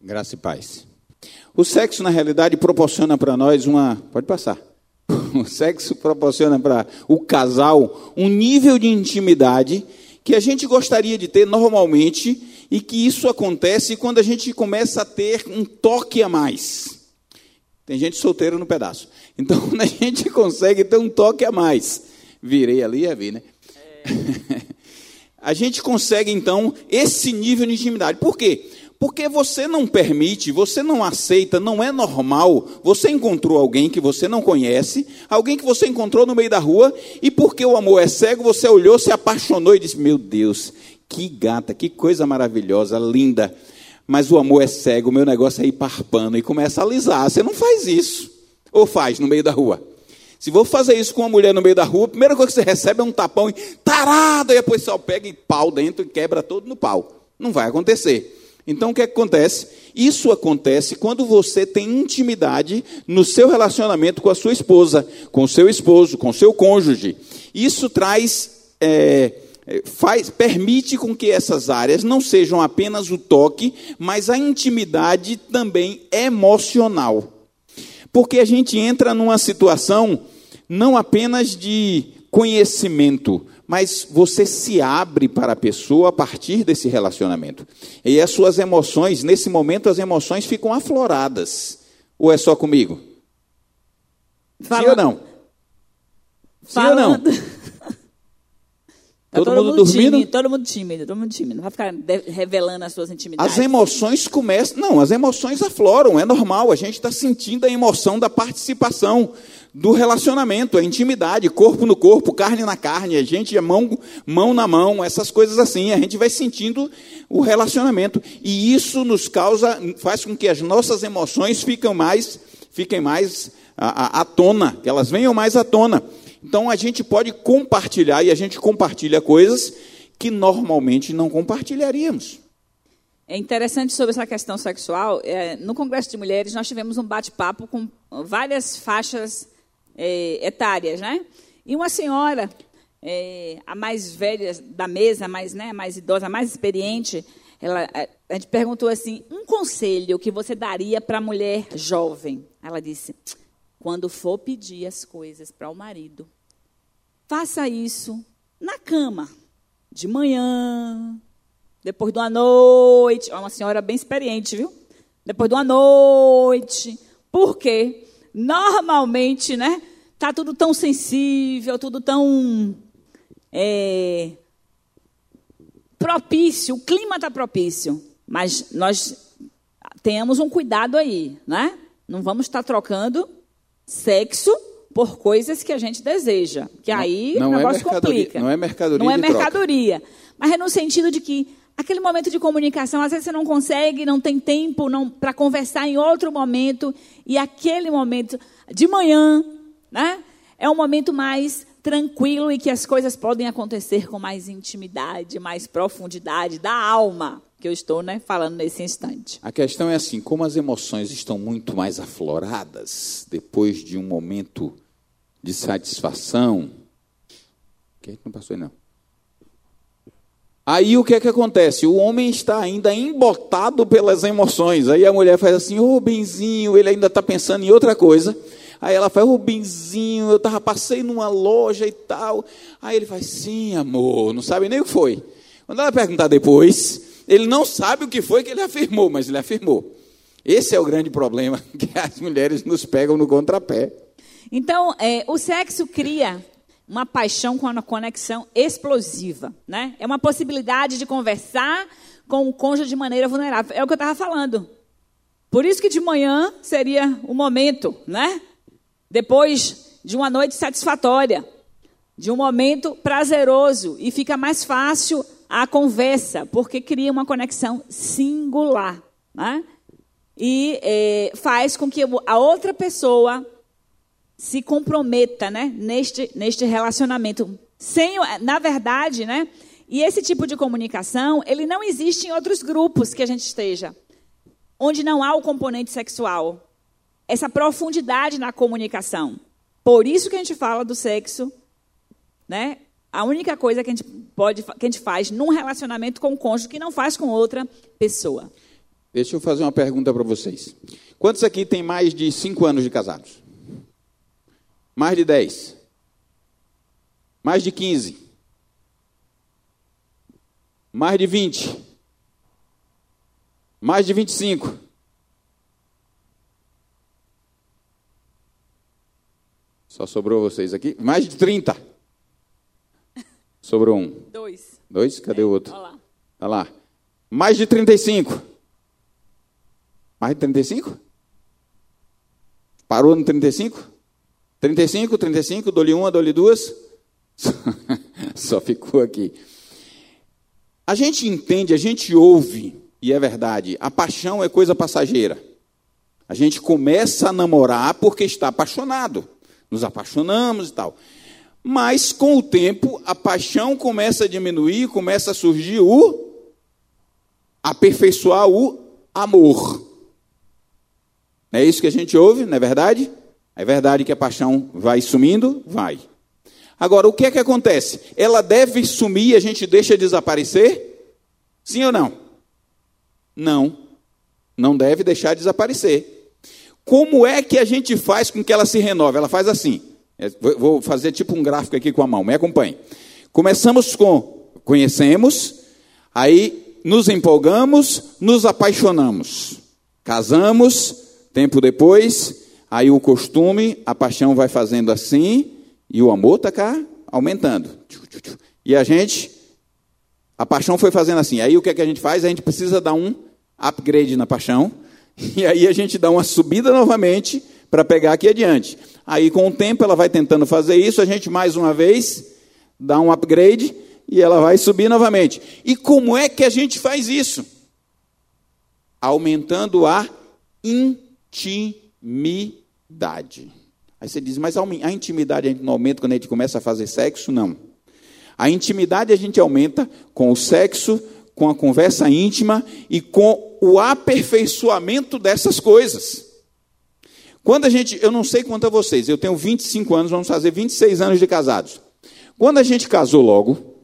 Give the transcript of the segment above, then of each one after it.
Graça e paz. O sexo, na realidade, proporciona para nós uma. Pode passar. O sexo proporciona para o casal um nível de intimidade que a gente gostaria de ter normalmente e que isso acontece quando a gente começa a ter um toque a mais. Tem gente solteira no pedaço. Então, quando a gente consegue ter um toque a mais. Virei ali e vi, né? É. a gente consegue, então, esse nível de intimidade. Por quê? Porque você não permite, você não aceita, não é normal. Você encontrou alguém que você não conhece, alguém que você encontrou no meio da rua, e porque o amor é cego, você olhou, se apaixonou e disse: Meu Deus, que gata, que coisa maravilhosa, linda. Mas o amor é cego, o meu negócio é ir parpando e começa a alisar. Você não faz isso. Ou faz no meio da rua. Se vou fazer isso com uma mulher no meio da rua, a primeira coisa que você recebe é um tapão e tarado, e depois só pega e pau dentro e quebra todo no pau. Não vai acontecer. Então o que, é que acontece? Isso acontece quando você tem intimidade no seu relacionamento com a sua esposa, com o seu esposo, com o seu cônjuge. Isso traz. É, faz, permite com que essas áreas não sejam apenas o toque, mas a intimidade também emocional. Porque a gente entra numa situação não apenas de conhecimento, mas você se abre para a pessoa a partir desse relacionamento. E as suas emoções, nesse momento, as emoções ficam afloradas. Ou é só comigo? Falando. Sim ou não? Falando. Sim ou não? Tá todo, todo, mundo, dormindo? Tímido, todo mundo tímido, todo mundo tímido. Não vai ficar revelando as suas intimidades. As emoções começam. Não, as emoções afloram, é normal. A gente está sentindo a emoção da participação do relacionamento, a intimidade, corpo no corpo, carne na carne, a gente é mão, mão na mão, essas coisas assim, a gente vai sentindo o relacionamento. E isso nos causa, faz com que as nossas emoções fiquem mais, fiquem mais à, à, à tona, que elas venham mais à tona. Então a gente pode compartilhar, e a gente compartilha coisas que normalmente não compartilharíamos. É interessante sobre essa questão sexual. É, no Congresso de Mulheres, nós tivemos um bate-papo com várias faixas é, etárias, né? E uma senhora, é, a mais velha da mesa, mais, né, mais idosa, mais experiente, ela, a gente perguntou assim: um conselho que você daria para a mulher jovem? Ela disse: quando for pedir as coisas para o marido, faça isso na cama, de manhã, depois de uma noite. É uma senhora bem experiente, viu? Depois de uma noite. Por quê? Normalmente, né? Tá tudo tão sensível, tudo tão é, propício, o clima está propício, mas nós tenhamos um cuidado aí, né? Não vamos estar trocando sexo por coisas que a gente deseja, que não, aí não o é negócio é complica. Não é mercadoria. Não é mercadoria, troca. mas é no sentido de que aquele momento de comunicação, às vezes você não consegue, não tem tempo para conversar em outro momento, e aquele momento de manhã, né, é um momento mais tranquilo e que as coisas podem acontecer com mais intimidade, mais profundidade da alma, que eu estou né, falando nesse instante. A questão é assim, como as emoções estão muito mais afloradas depois de um momento de satisfação, que não passou aí não. Aí o que é que acontece? O homem está ainda embotado pelas emoções. Aí a mulher faz assim, ô oh, benzinho, ele ainda está pensando em outra coisa. Aí ela faz, ô oh, benzinho, eu tava, passei numa loja e tal. Aí ele faz, sim, amor, não sabe nem o que foi. Quando ela perguntar depois, ele não sabe o que foi que ele afirmou, mas ele afirmou. Esse é o grande problema que as mulheres nos pegam no contrapé. Então, é, o sexo cria uma paixão com uma conexão explosiva, né? É uma possibilidade de conversar com o cônjuge de maneira vulnerável. É o que eu estava falando. Por isso que de manhã seria o momento, né? Depois de uma noite satisfatória, de um momento prazeroso e fica mais fácil a conversa, porque cria uma conexão singular, né? E é, faz com que a outra pessoa se comprometa, né, neste, neste relacionamento. Sem, na verdade, né, e esse tipo de comunicação, ele não existe em outros grupos que a gente esteja, onde não há o componente sexual. Essa profundidade na comunicação. Por isso que a gente fala do sexo, né? A única coisa que a gente pode que a gente faz num relacionamento com o cônjuge que não faz com outra pessoa. Deixa eu fazer uma pergunta para vocês. Quantos aqui tem mais de 5 anos de casados? Mais de 10? Mais de 15? Mais de 20? Mais de 25? Só sobrou vocês aqui? Mais de 30? Sobrou um. Dois. Dois? Cadê é, o outro? Olha lá. Olha lá. Mais de 35? Mais de 35? Parou no 35? 35, 35, dou-lhe uma, dou-lhe duas. Só ficou aqui. A gente entende, a gente ouve, e é verdade, a paixão é coisa passageira. A gente começa a namorar porque está apaixonado. Nos apaixonamos e tal. Mas com o tempo, a paixão começa a diminuir, começa a surgir o aperfeiçoar o amor. É isso que a gente ouve, não é verdade? É verdade que a paixão vai sumindo? Vai. Agora, o que é que acontece? Ela deve sumir e a gente deixa desaparecer? Sim ou não? Não. Não deve deixar desaparecer. Como é que a gente faz com que ela se renove? Ela faz assim. É, vou fazer tipo um gráfico aqui com a mão, me acompanhe. Começamos com conhecemos, aí nos empolgamos, nos apaixonamos. Casamos, tempo depois, aí o costume, a paixão vai fazendo assim, e o amor está cá aumentando. E a gente, a paixão foi fazendo assim. Aí o que, é que a gente faz? A gente precisa dar um upgrade na paixão, e aí a gente dá uma subida novamente para pegar aqui adiante. Aí com o tempo ela vai tentando fazer isso, a gente mais uma vez dá um upgrade e ela vai subir novamente. E como é que a gente faz isso? Aumentando a intimidade. Aí você diz, mas a intimidade não aumenta quando a gente começa a fazer sexo? Não. A intimidade a gente aumenta com o sexo, com a conversa íntima e com o aperfeiçoamento dessas coisas. Quando a gente, eu não sei quanto a vocês, eu tenho 25 anos, vamos fazer 26 anos de casados. Quando a gente casou logo,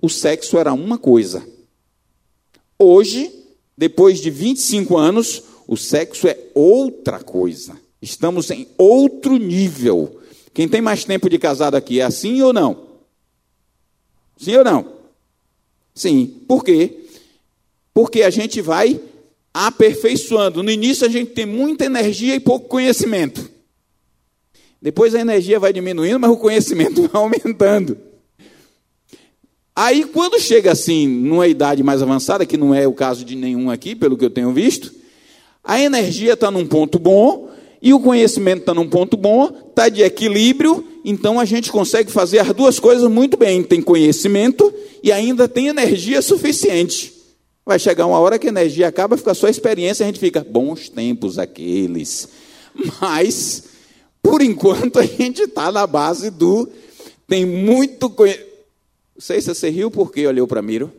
o sexo era uma coisa. Hoje, depois de 25 anos, o sexo é outra coisa. Estamos em outro nível. Quem tem mais tempo de casado aqui é assim ou não? Sim ou não? Sim. Por quê? Porque a gente vai aperfeiçoando. No início a gente tem muita energia e pouco conhecimento. Depois a energia vai diminuindo, mas o conhecimento vai aumentando. Aí, quando chega assim, numa idade mais avançada, que não é o caso de nenhum aqui, pelo que eu tenho visto, a energia está num ponto bom e o conhecimento está num ponto bom, está de equilíbrio, então a gente consegue fazer as duas coisas muito bem. Tem conhecimento e ainda tem energia suficiente. Vai chegar uma hora que a energia acaba, fica só a experiência, a gente fica, bons tempos aqueles. Mas, por enquanto, a gente está na base do. Tem muito conhecimento. Não sei se você riu porque olhou para Miro.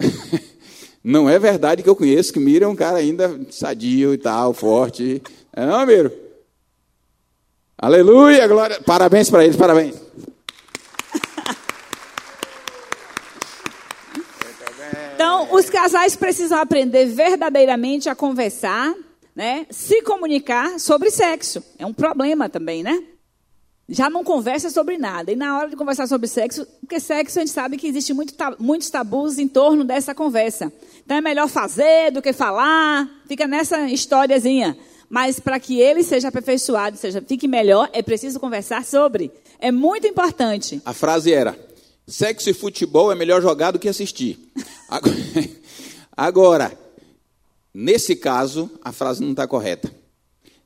Não é verdade que eu conheço que Miro é um cara ainda sadio e tal, forte. É não, Miro? Aleluia, glória. Parabéns para eles, parabéns. Então, os casais precisam aprender verdadeiramente a conversar, né? Se comunicar sobre sexo. É um problema também, né? já não conversa sobre nada. E na hora de conversar sobre sexo, porque sexo a gente sabe que existe muito, muitos tabus em torno dessa conversa. Então é melhor fazer do que falar, fica nessa historiazinha. Mas para que ele seja aperfeiçoado, seja fique melhor, é preciso conversar sobre. É muito importante. A frase era: sexo e futebol é melhor jogar do que assistir. Agora, agora nesse caso, a frase não está correta.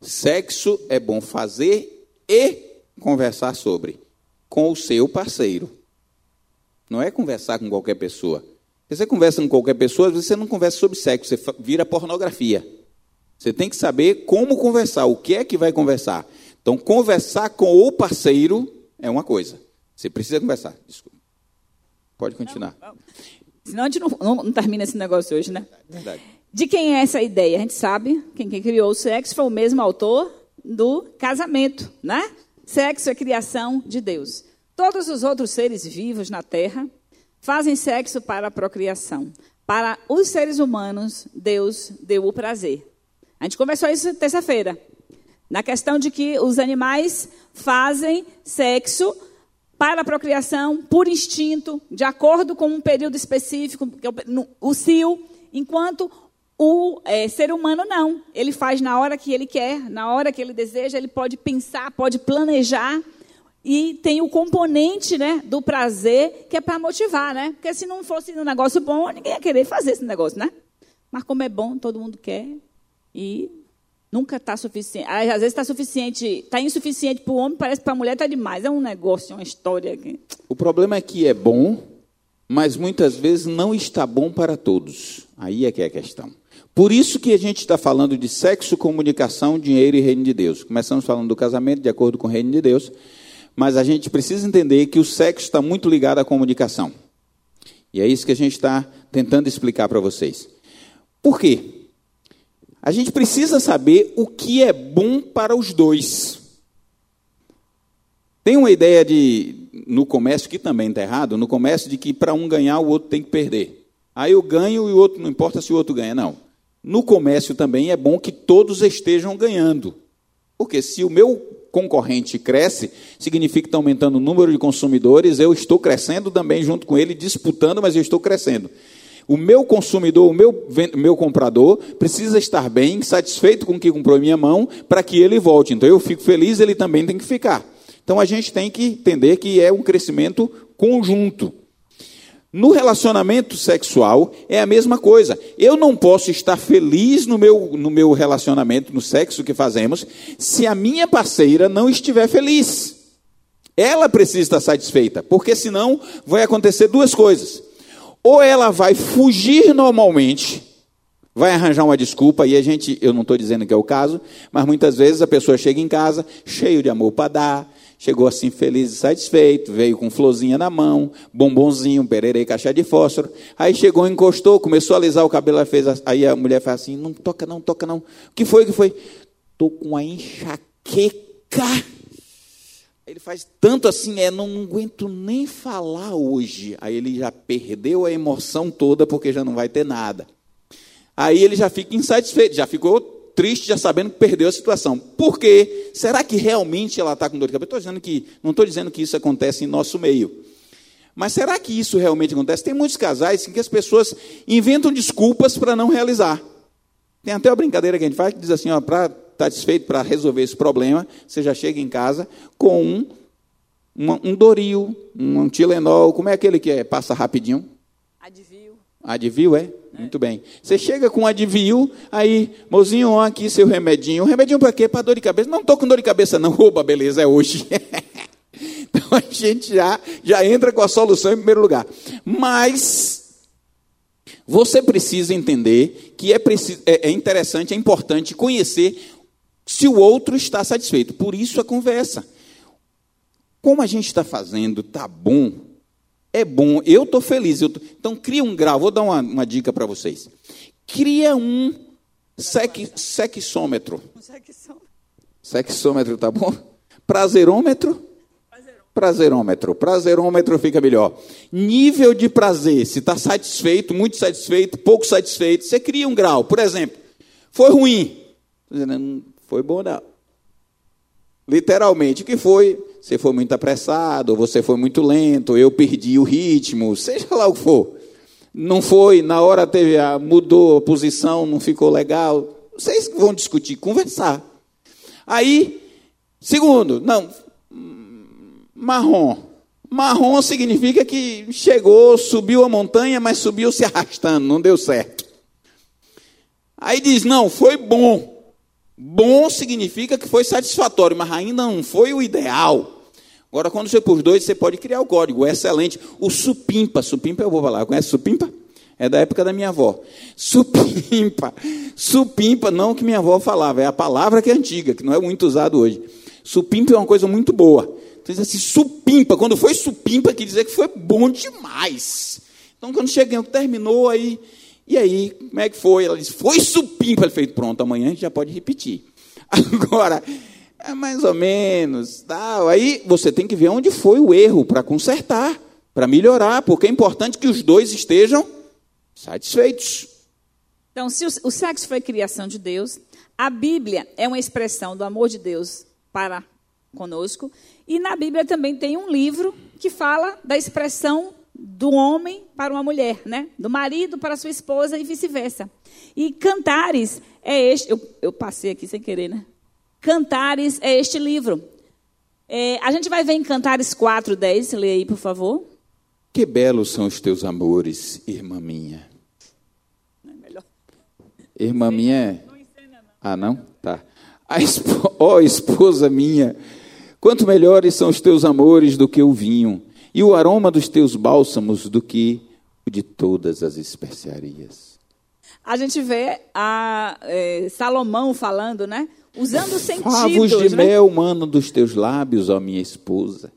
Sexo é bom fazer e conversar sobre? Com o seu parceiro. Não é conversar com qualquer pessoa. Você conversa com qualquer pessoa, você não conversa sobre sexo, você vira pornografia. Você tem que saber como conversar, o que é que vai conversar. Então, conversar com o parceiro é uma coisa. Você precisa conversar. Desculpa. Pode continuar. Não, não. Senão a gente não, não, não, termina esse negócio hoje, né? Verdade. De quem é essa ideia? A gente sabe, quem, quem criou o sexo foi o mesmo autor do casamento, né? Sexo é criação de Deus. Todos os outros seres vivos na terra fazem sexo para a procriação, para os seres humanos, Deus deu o prazer. A gente conversou isso terça-feira. Na questão de que os animais fazem sexo para a procriação por instinto, de acordo com um período específico, é o cio, enquanto o é, ser humano não. Ele faz na hora que ele quer, na hora que ele deseja, ele pode pensar, pode planejar. E tem o componente né, do prazer, que é para motivar, né? Porque se não fosse um negócio bom, ninguém ia querer fazer esse negócio, né? Mas como é bom, todo mundo quer. E nunca está suficiente. Às vezes está suficiente, está insuficiente para o homem, parece que para a mulher está demais. É um negócio, uma história. O problema é que é bom, mas muitas vezes não está bom para todos. Aí é que é a questão. Por isso que a gente está falando de sexo, comunicação, dinheiro e reino de Deus. Começamos falando do casamento de acordo com o reino de Deus. Mas a gente precisa entender que o sexo está muito ligado à comunicação. E é isso que a gente está tentando explicar para vocês. Por quê? A gente precisa saber o que é bom para os dois. Tem uma ideia de, no comércio, que também está errado, no comércio, de que para um ganhar, o outro tem que perder. Aí eu ganho e o outro, não importa se o outro ganha, não. No comércio também é bom que todos estejam ganhando. Porque se o meu concorrente cresce, significa que está aumentando o número de consumidores, eu estou crescendo também junto com ele, disputando, mas eu estou crescendo. O meu consumidor, o meu, meu comprador, precisa estar bem, satisfeito com o que comprou em minha mão, para que ele volte. Então eu fico feliz, ele também tem que ficar. Então a gente tem que entender que é um crescimento conjunto. No relacionamento sexual é a mesma coisa. Eu não posso estar feliz no meu, no meu relacionamento, no sexo que fazemos, se a minha parceira não estiver feliz. Ela precisa estar satisfeita, porque senão vai acontecer duas coisas. Ou ela vai fugir normalmente, vai arranjar uma desculpa, e a gente, eu não estou dizendo que é o caso, mas muitas vezes a pessoa chega em casa cheio de amor para dar, chegou assim feliz e satisfeito, veio com florzinha na mão, bombonzinho, pererei, caixa de fósforo. Aí chegou, encostou, começou a alisar o cabelo, fez, aí a mulher faz assim, não toca não, toca não. O que foi, o que foi? Tô com a enxaqueca. Ele faz tanto assim, é, não, não aguento nem falar hoje. Aí ele já perdeu a emoção toda, porque já não vai ter nada. Aí ele já fica insatisfeito, já ficou triste já sabendo que perdeu a situação. Por quê? Será que realmente ela está com dor de cabeça? dizendo que, não estou dizendo que isso acontece em nosso meio. Mas será que isso realmente acontece? Tem muitos casais em que as pessoas inventam desculpas para não realizar. Tem até uma brincadeira que a gente faz que diz assim, para estar tá satisfeito, para resolver esse problema, você já chega em casa com um, um, um Doril, um, um Tilenol, como é aquele que é, passa rapidinho? Advil. Advil, é? Muito bem. Você chega com advil, aí, mozinho, ó, aqui seu remedinho. Remedinho para quê? Para dor de cabeça. Não estou com dor de cabeça, não. Oba, beleza, é hoje. então a gente já, já entra com a solução em primeiro lugar. Mas você precisa entender que é, preciso, é, é interessante, é importante conhecer se o outro está satisfeito. Por isso a conversa. Como a gente está fazendo, tá bom, é bom, eu estou feliz. Eu tô... Então, cria um grau. Vou dar uma, uma dica para vocês. Cria um sec, sexômetro. Sexômetro, tá bom? Prazerômetro? Prazerômetro. Prazerômetro fica melhor. Nível de prazer. Se está satisfeito, muito satisfeito, pouco satisfeito. Você cria um grau. Por exemplo, foi ruim. Foi bom, não. Literalmente, o que foi? Você foi muito apressado, você foi muito lento, eu perdi o ritmo, seja lá o que for. Não foi, na hora teve a, mudou a posição, não ficou legal. Vocês vão discutir, conversar. Aí, segundo, não, marrom. Marrom significa que chegou, subiu a montanha, mas subiu se arrastando, não deu certo. Aí diz: não, foi bom. Bom significa que foi satisfatório, mas ainda não foi o ideal. Agora, quando você pôs dois, você pode criar o código. Excelente. O supimpa. Supimpa eu vou falar. Conhece supimpa? É da época da minha avó. Supimpa. Supimpa, não que minha avó falava, é a palavra que é antiga, que não é muito usado hoje. Supimpa é uma coisa muito boa. Então diz assim, supimpa. Quando foi supimpa, quer dizer que foi bom demais. Então, quando cheguei, terminou, aí e aí, como é que foi? Ela disse, foi supimpa. Ele fez, pronto, amanhã a gente já pode repetir. Agora, é mais ou menos, tal. Aí você tem que ver onde foi o erro para consertar, para melhorar, porque é importante que os dois estejam satisfeitos. Então, se o, o sexo foi criação de Deus, a Bíblia é uma expressão do amor de Deus para conosco. E na Bíblia também tem um livro que fala da expressão do homem para uma mulher, né? Do marido para sua esposa e vice-versa. E Cantares é este. Eu, eu, passei aqui sem querer, né? Cantares é este livro. É, a gente vai ver em Cantares 4, 10. Lê aí, por favor. Que belos são os teus amores, irmã minha. Não é melhor. Irmã minha é. Ah, não? Tá. Ó oh, esposa minha, quanto melhores são os teus amores do que o vinho, e o aroma dos teus bálsamos do que o de todas as especiarias. A gente vê a é, Salomão falando, né? Usando sentidos. Favos de né? mel, mano, dos teus lábios, ó minha esposa.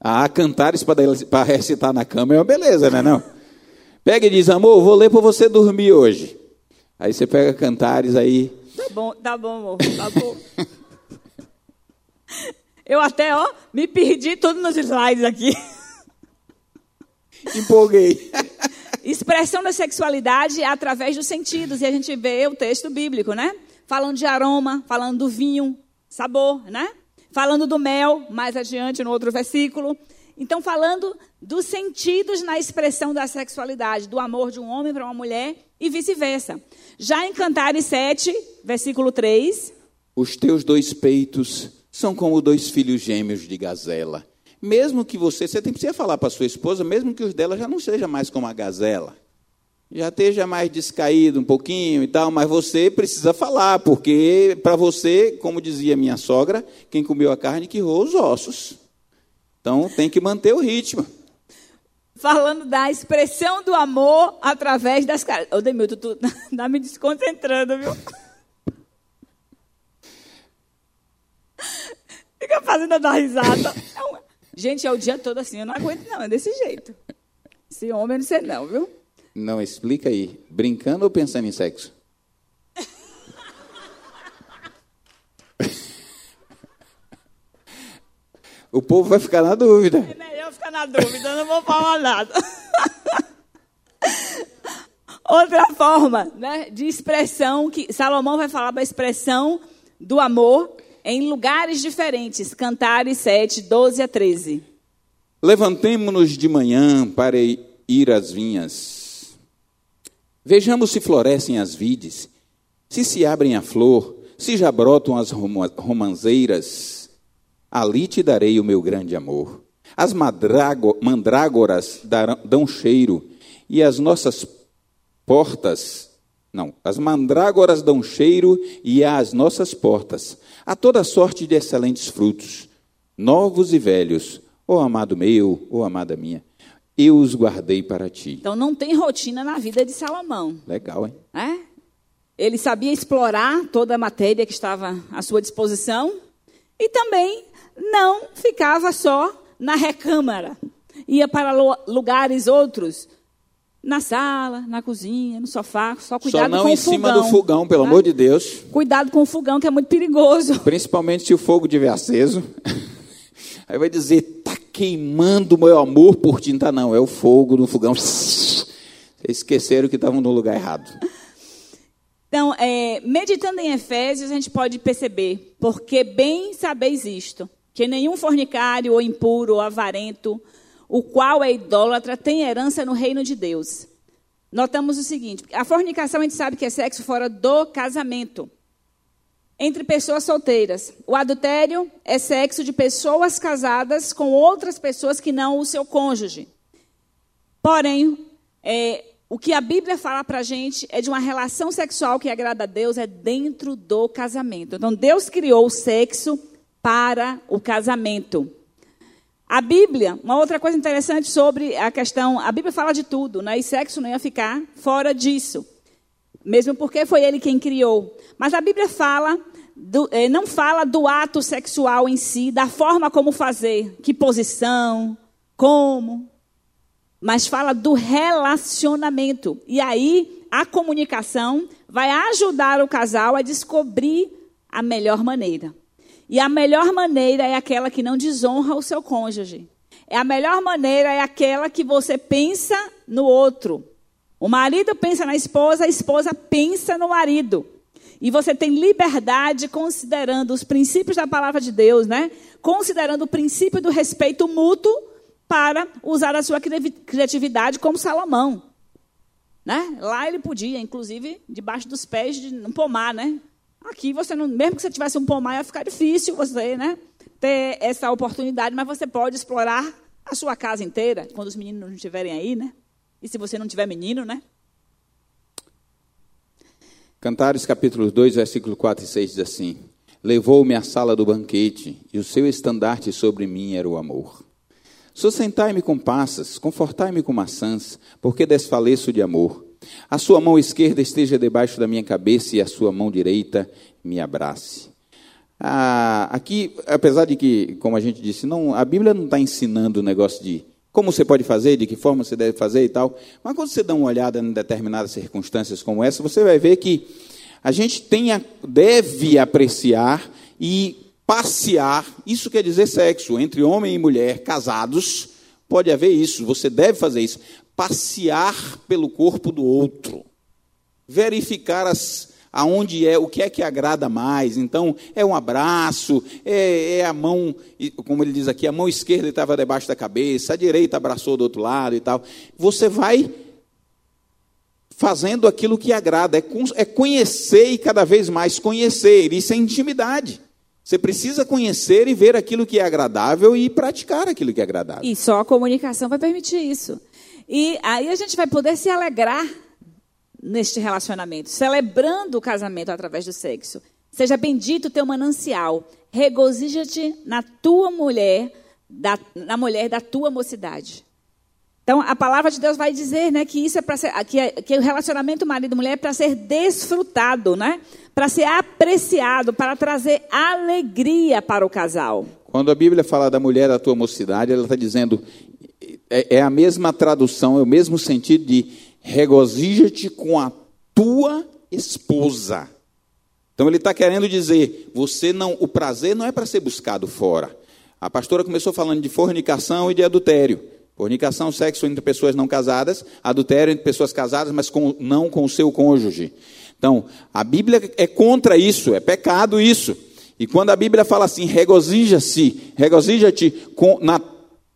Ah, cantares para recitar na cama é uma beleza, né? Não? Pega e diz, amor, vou ler para você dormir hoje. Aí você pega cantares aí. Tá bom, tá bom, amor, tá bom. Eu até, ó, me perdi tudo nos slides aqui. Empolguei. Expressão da sexualidade através dos sentidos. E a gente vê o texto bíblico, né? Falando de aroma, falando do vinho, sabor, né? Falando do mel, mais adiante no outro versículo. Então, falando dos sentidos na expressão da sexualidade, do amor de um homem para uma mulher e vice-versa. Já em Cantares 7, versículo 3. Os teus dois peitos são como dois filhos gêmeos de gazela. Mesmo que você, você tem precisa falar para sua esposa, mesmo que os dela já não seja mais como a gazela, já esteja mais descaído um pouquinho e tal, mas você precisa falar, porque para você, como dizia minha sogra, quem comeu a carne que roou os ossos. Então tem que manter o ritmo. Falando da expressão do amor através das caras. Ô, Demilton, tu tá me desconcentrando, viu? Fica fazendo a dar risada. É uma... Gente, é o dia todo assim, eu não aguento, não, é desse jeito. Esse homem não sei não, viu? Não, explica aí. Brincando ou pensando em sexo? o povo vai ficar na dúvida. É melhor ficar na dúvida, eu não vou falar nada. Outra forma né, de expressão que Salomão vai falar da expressão do amor em lugares diferentes. Cantares 7, 12 a 13. Levantemo-nos de manhã para ir às vinhas. Vejamos se florescem as vides, se se abrem a flor, se já brotam as romanzeiras. Ali te darei o meu grande amor. As mandrágoras dão cheiro, e as nossas portas não, as mandrágoras dão cheiro e às nossas portas há toda sorte de excelentes frutos, novos e velhos, ó oh, amado meu, ó oh, amada minha, eu os guardei para ti. Então não tem rotina na vida de Salomão. Legal, hein? É? Ele sabia explorar toda a matéria que estava à sua disposição e também não ficava só na recâmara. Ia para lugares outros na sala, na cozinha, no sofá, só cuidado só não com em o cima fogão, do fogão, pelo tá? amor de Deus. Cuidado com o fogão, que é muito perigoso. Principalmente se o fogo estiver aceso. Aí vai dizer, tá queimando o meu amor por ti. Tá, não, é o fogo no fogão. Vocês esqueceram que estavam no lugar errado. Então, é, meditando em Efésios, a gente pode perceber, porque bem sabeis isto, que nenhum fornicário, ou impuro, ou avarento, o qual é idólatra, tem herança no reino de Deus. Notamos o seguinte: a fornicação a gente sabe que é sexo fora do casamento, entre pessoas solteiras. O adultério é sexo de pessoas casadas com outras pessoas que não o seu cônjuge. Porém, é, o que a Bíblia fala para a gente é de uma relação sexual que agrada a Deus, é dentro do casamento. Então, Deus criou o sexo para o casamento. A Bíblia, uma outra coisa interessante sobre a questão, a Bíblia fala de tudo, né? E sexo não ia ficar fora disso. Mesmo porque foi ele quem criou. Mas a Bíblia fala, do, eh, não fala do ato sexual em si, da forma como fazer, que posição, como, mas fala do relacionamento. E aí a comunicação vai ajudar o casal a descobrir a melhor maneira. E a melhor maneira é aquela que não desonra o seu cônjuge. É a melhor maneira é aquela que você pensa no outro. O marido pensa na esposa, a esposa pensa no marido. E você tem liberdade considerando os princípios da palavra de Deus, né? Considerando o princípio do respeito mútuo para usar a sua criatividade como Salomão. Né? Lá ele podia, inclusive, debaixo dos pés de um pomar, né? Aqui você não, mesmo que você tivesse um pomar, ia ficar difícil você, né? Ter essa oportunidade, mas você pode explorar a sua casa inteira quando os meninos não estiverem aí, né? E se você não tiver menino, né? Cantares capítulo 2, versículo 4 e 6 diz assim: Levou-me à sala do banquete, e o seu estandarte sobre mim era o amor. Sustentai-me com passas, confortai-me com maçãs, porque desfaleço de amor. A sua mão esquerda esteja debaixo da minha cabeça e a sua mão direita me abrace. Ah, aqui, apesar de que, como a gente disse, não, a Bíblia não está ensinando o negócio de como você pode fazer, de que forma você deve fazer e tal, mas quando você dá uma olhada em determinadas circunstâncias como essa, você vai ver que a gente tem a, deve apreciar e passear, isso quer dizer sexo, entre homem e mulher casados, pode haver isso, você deve fazer isso. Passear pelo corpo do outro, verificar as, aonde é, o que é que agrada mais. Então, é um abraço, é, é a mão, como ele diz aqui, a mão esquerda estava debaixo da cabeça, a direita abraçou do outro lado e tal. Você vai fazendo aquilo que agrada, é, é conhecer e cada vez mais conhecer, isso é intimidade. Você precisa conhecer e ver aquilo que é agradável e praticar aquilo que é agradável. E só a comunicação vai permitir isso. E aí a gente vai poder se alegrar neste relacionamento, celebrando o casamento através do sexo. Seja bendito o teu manancial. Regozija-te na tua mulher, da, na mulher da tua mocidade. Então, a palavra de Deus vai dizer, né, que isso é para que, que o relacionamento marido-mulher é para ser desfrutado, né? Para ser apreciado, para trazer alegria para o casal. Quando a Bíblia fala da mulher da tua mocidade, ela está dizendo é, é a mesma tradução, é o mesmo sentido de regozija-te com a tua esposa. Então ele está querendo dizer, você não, o prazer não é para ser buscado fora. A pastora começou falando de fornicação e de adultério. Fornicação, sexo entre pessoas não casadas, adultério entre pessoas casadas, mas com, não com o seu cônjuge. Então, a Bíblia é contra isso, é pecado isso. E quando a Bíblia fala assim, regozija-se, regozija-te na,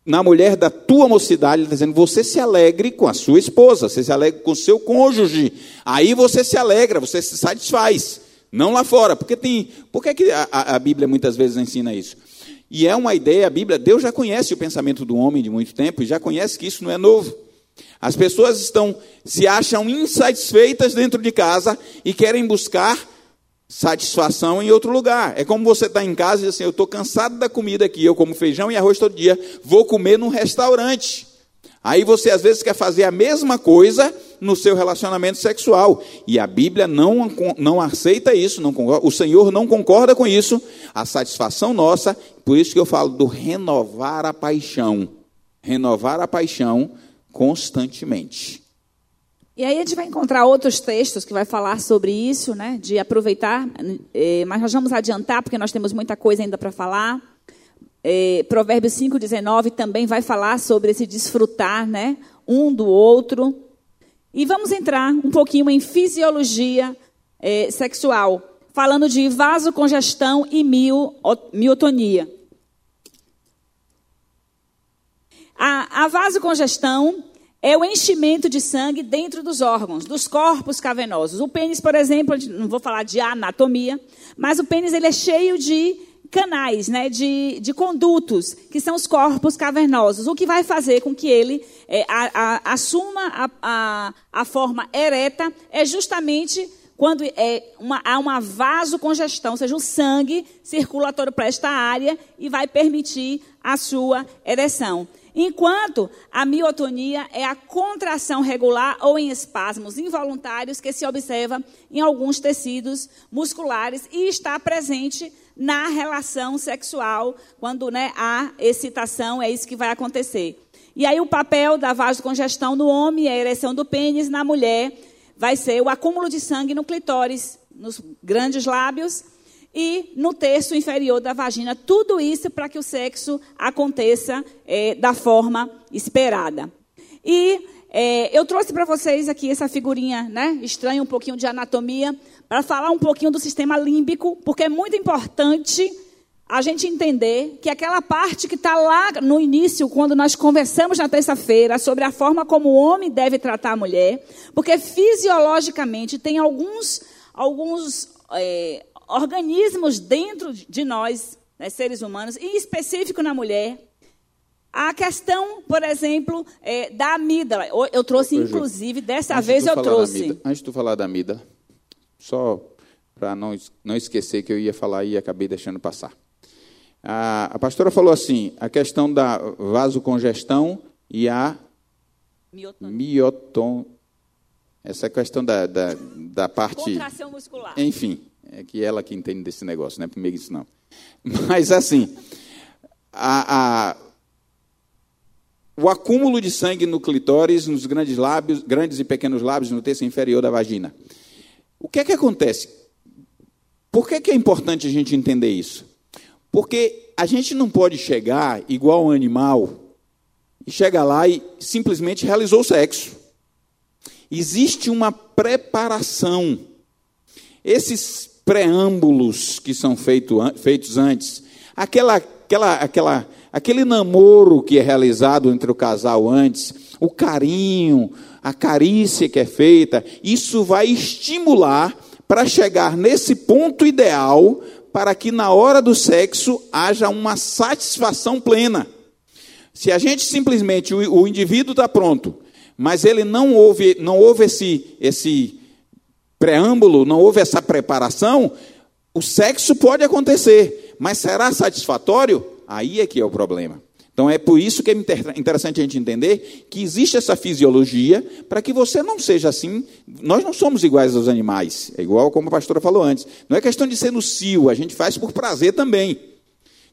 na mulher da tua mocidade, ele está dizendo, você se alegre com a sua esposa, você se alegre com o seu cônjuge. Aí você se alegra, você se satisfaz. Não lá fora. Porque tem. Por que, que a, a Bíblia muitas vezes ensina isso? E é uma ideia, a Bíblia, Deus já conhece o pensamento do homem de muito tempo e já conhece que isso não é novo. As pessoas estão se acham insatisfeitas dentro de casa e querem buscar satisfação em outro lugar. É como você está em casa e diz assim: Eu estou cansado da comida aqui, eu como feijão e arroz todo dia, vou comer num restaurante. Aí você às vezes quer fazer a mesma coisa no seu relacionamento sexual. E a Bíblia não, não aceita isso, não concorda, o Senhor não concorda com isso. A satisfação nossa, por isso que eu falo do renovar a paixão. Renovar a paixão constantemente. E aí a gente vai encontrar outros textos que vai falar sobre isso, né? De aproveitar, eh, mas nós vamos adiantar porque nós temos muita coisa ainda para falar. É, Provérbios 5,19 também vai falar sobre esse desfrutar, né? Um do outro. E vamos entrar um pouquinho em fisiologia é, sexual, falando de vasocongestão e miotonia. A, a vasocongestão é o enchimento de sangue dentro dos órgãos, dos corpos cavernosos. O pênis, por exemplo, não vou falar de anatomia, mas o pênis ele é cheio de canais, né, de, de condutos, que são os corpos cavernosos, o que vai fazer com que ele é, a, a, assuma a, a, a forma ereta é justamente quando é uma, há uma vasocongestão, ou seja, o sangue circula todo para esta área e vai permitir a sua ereção. Enquanto a miotonia é a contração regular ou em espasmos involuntários que se observa em alguns tecidos musculares e está presente na relação sexual, quando né, há excitação, é isso que vai acontecer. E aí o papel da vasocongestão no homem é a ereção do pênis, na mulher vai ser o acúmulo de sangue no clitóris, nos grandes lábios e no terço inferior da vagina. Tudo isso para que o sexo aconteça é, da forma esperada. E é, eu trouxe para vocês aqui essa figurinha, né? Estranha, um pouquinho de anatomia, para falar um pouquinho do sistema límbico, porque é muito importante a gente entender que aquela parte que está lá no início, quando nós conversamos na terça-feira sobre a forma como o homem deve tratar a mulher, porque fisiologicamente tem alguns, alguns é, organismos dentro de nós, né, seres humanos, em específico na mulher. A questão, por exemplo, é, da amígdala. Eu trouxe, inclusive, dessa vez eu trouxe. antes de tu falar da amígdala, só para não, não esquecer que eu ia falar e acabei deixando passar. A, a pastora falou assim, a questão da vasocongestão e a mioton. mioton essa questão da, da, da parte... Contração muscular. Enfim, é que ela que entende desse negócio, não é comigo isso não. Mas assim, a, a, o acúmulo de sangue no clitóris, nos grandes lábios, grandes e pequenos lábios, no terço inferior da vagina. O que é que acontece? Por que, que é importante a gente entender isso? Porque a gente não pode chegar igual um animal e chegar lá e simplesmente realizou o sexo. Existe uma preparação. Esses preâmbulos que são feito, feitos antes, aquela, aquela, aquela, aquele namoro que é realizado entre o casal antes, o carinho, a carícia que é feita, isso vai estimular para chegar nesse ponto ideal para que na hora do sexo haja uma satisfação plena. Se a gente simplesmente, o, o indivíduo está pronto, mas ele não houve, não houve esse, esse preâmbulo, não houve essa preparação, o sexo pode acontecer, mas será satisfatório? Aí é que é o problema. Então é por isso que é interessante a gente entender que existe essa fisiologia para que você não seja assim. Nós não somos iguais aos animais, é igual como a pastora falou antes. Não é questão de ser no cio, a gente faz por prazer também.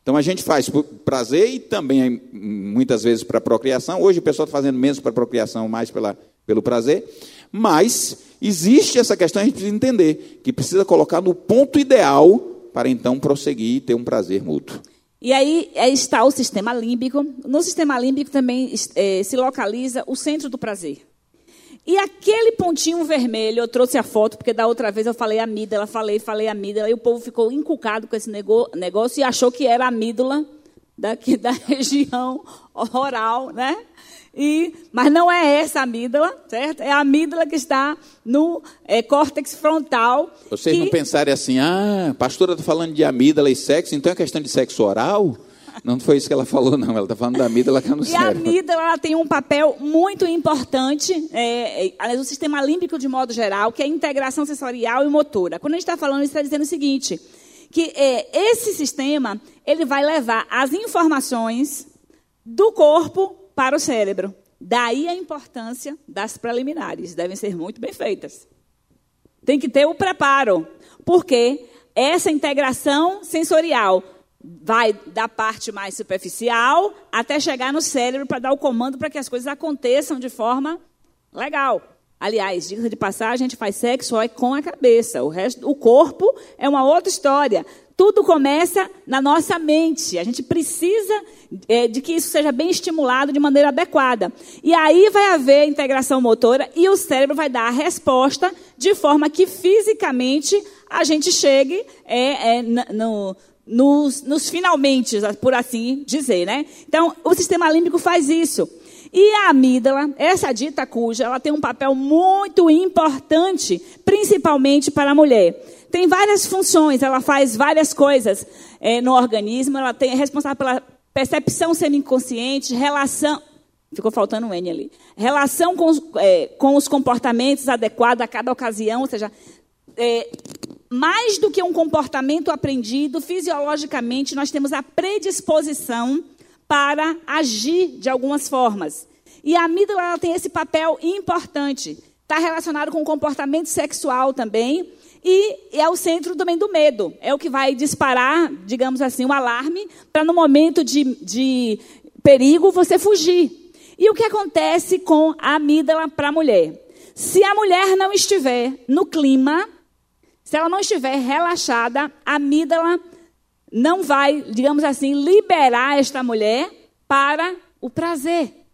Então a gente faz por prazer e também muitas vezes para procriação. Hoje o pessoal está fazendo menos para procriação, mais pela, pelo prazer. Mas existe essa questão, a gente precisa entender que precisa colocar no ponto ideal para então prosseguir e ter um prazer mútuo. E aí, está o sistema límbico. No sistema límbico também é, se localiza o centro do prazer. E aquele pontinho vermelho, eu trouxe a foto, porque da outra vez eu falei amígdala, falei, falei amígdala, e o povo ficou encucado com esse negócio e achou que era amígdala daqui da região oral, né? E, mas não é essa amígdala, certo? É a amígdala que está no é, córtex frontal. Vocês que... não pensarem assim, ah, a pastora está falando de amígdala e sexo, então é questão de sexo oral? Não foi isso que ela falou, não. Ela está falando da amígdala que é no e cérebro. E a amígdala ela tem um papel muito importante é, é, no sistema límbico de modo geral, que é a integração sensorial e motora. Quando a gente está falando, isso está dizendo o seguinte, que é, esse sistema ele vai levar as informações do corpo para o cérebro. Daí a importância das preliminares, devem ser muito bem feitas. Tem que ter o preparo, porque essa integração sensorial vai da parte mais superficial até chegar no cérebro para dar o comando para que as coisas aconteçam de forma legal. Aliás, dica de passagem, a gente faz sexo é com a cabeça. O resto, o corpo é uma outra história. Tudo começa na nossa mente. A gente precisa é, de que isso seja bem estimulado de maneira adequada. E aí vai haver integração motora e o cérebro vai dar a resposta de forma que fisicamente a gente chegue é, é, no, nos, nos finalmente, por assim dizer, né? Então, o sistema límbico faz isso. E a amígdala, essa dita cuja, ela tem um papel muito importante, principalmente para a mulher tem várias funções, ela faz várias coisas é, no organismo, ela tem, é responsável pela percepção semi-inconsciente, relação. Ficou faltando um N ali. Relação com os, é, com os comportamentos adequados a cada ocasião, ou seja, é, mais do que um comportamento aprendido, fisiologicamente, nós temos a predisposição para agir de algumas formas. E a amígdala tem esse papel importante. Está relacionado com o comportamento sexual também, e é o centro também do medo. É o que vai disparar, digamos assim, o um alarme para no momento de, de perigo você fugir. E o que acontece com a amígdala para a mulher? Se a mulher não estiver no clima, se ela não estiver relaxada, a amígdala não vai, digamos assim, liberar esta mulher para o prazer.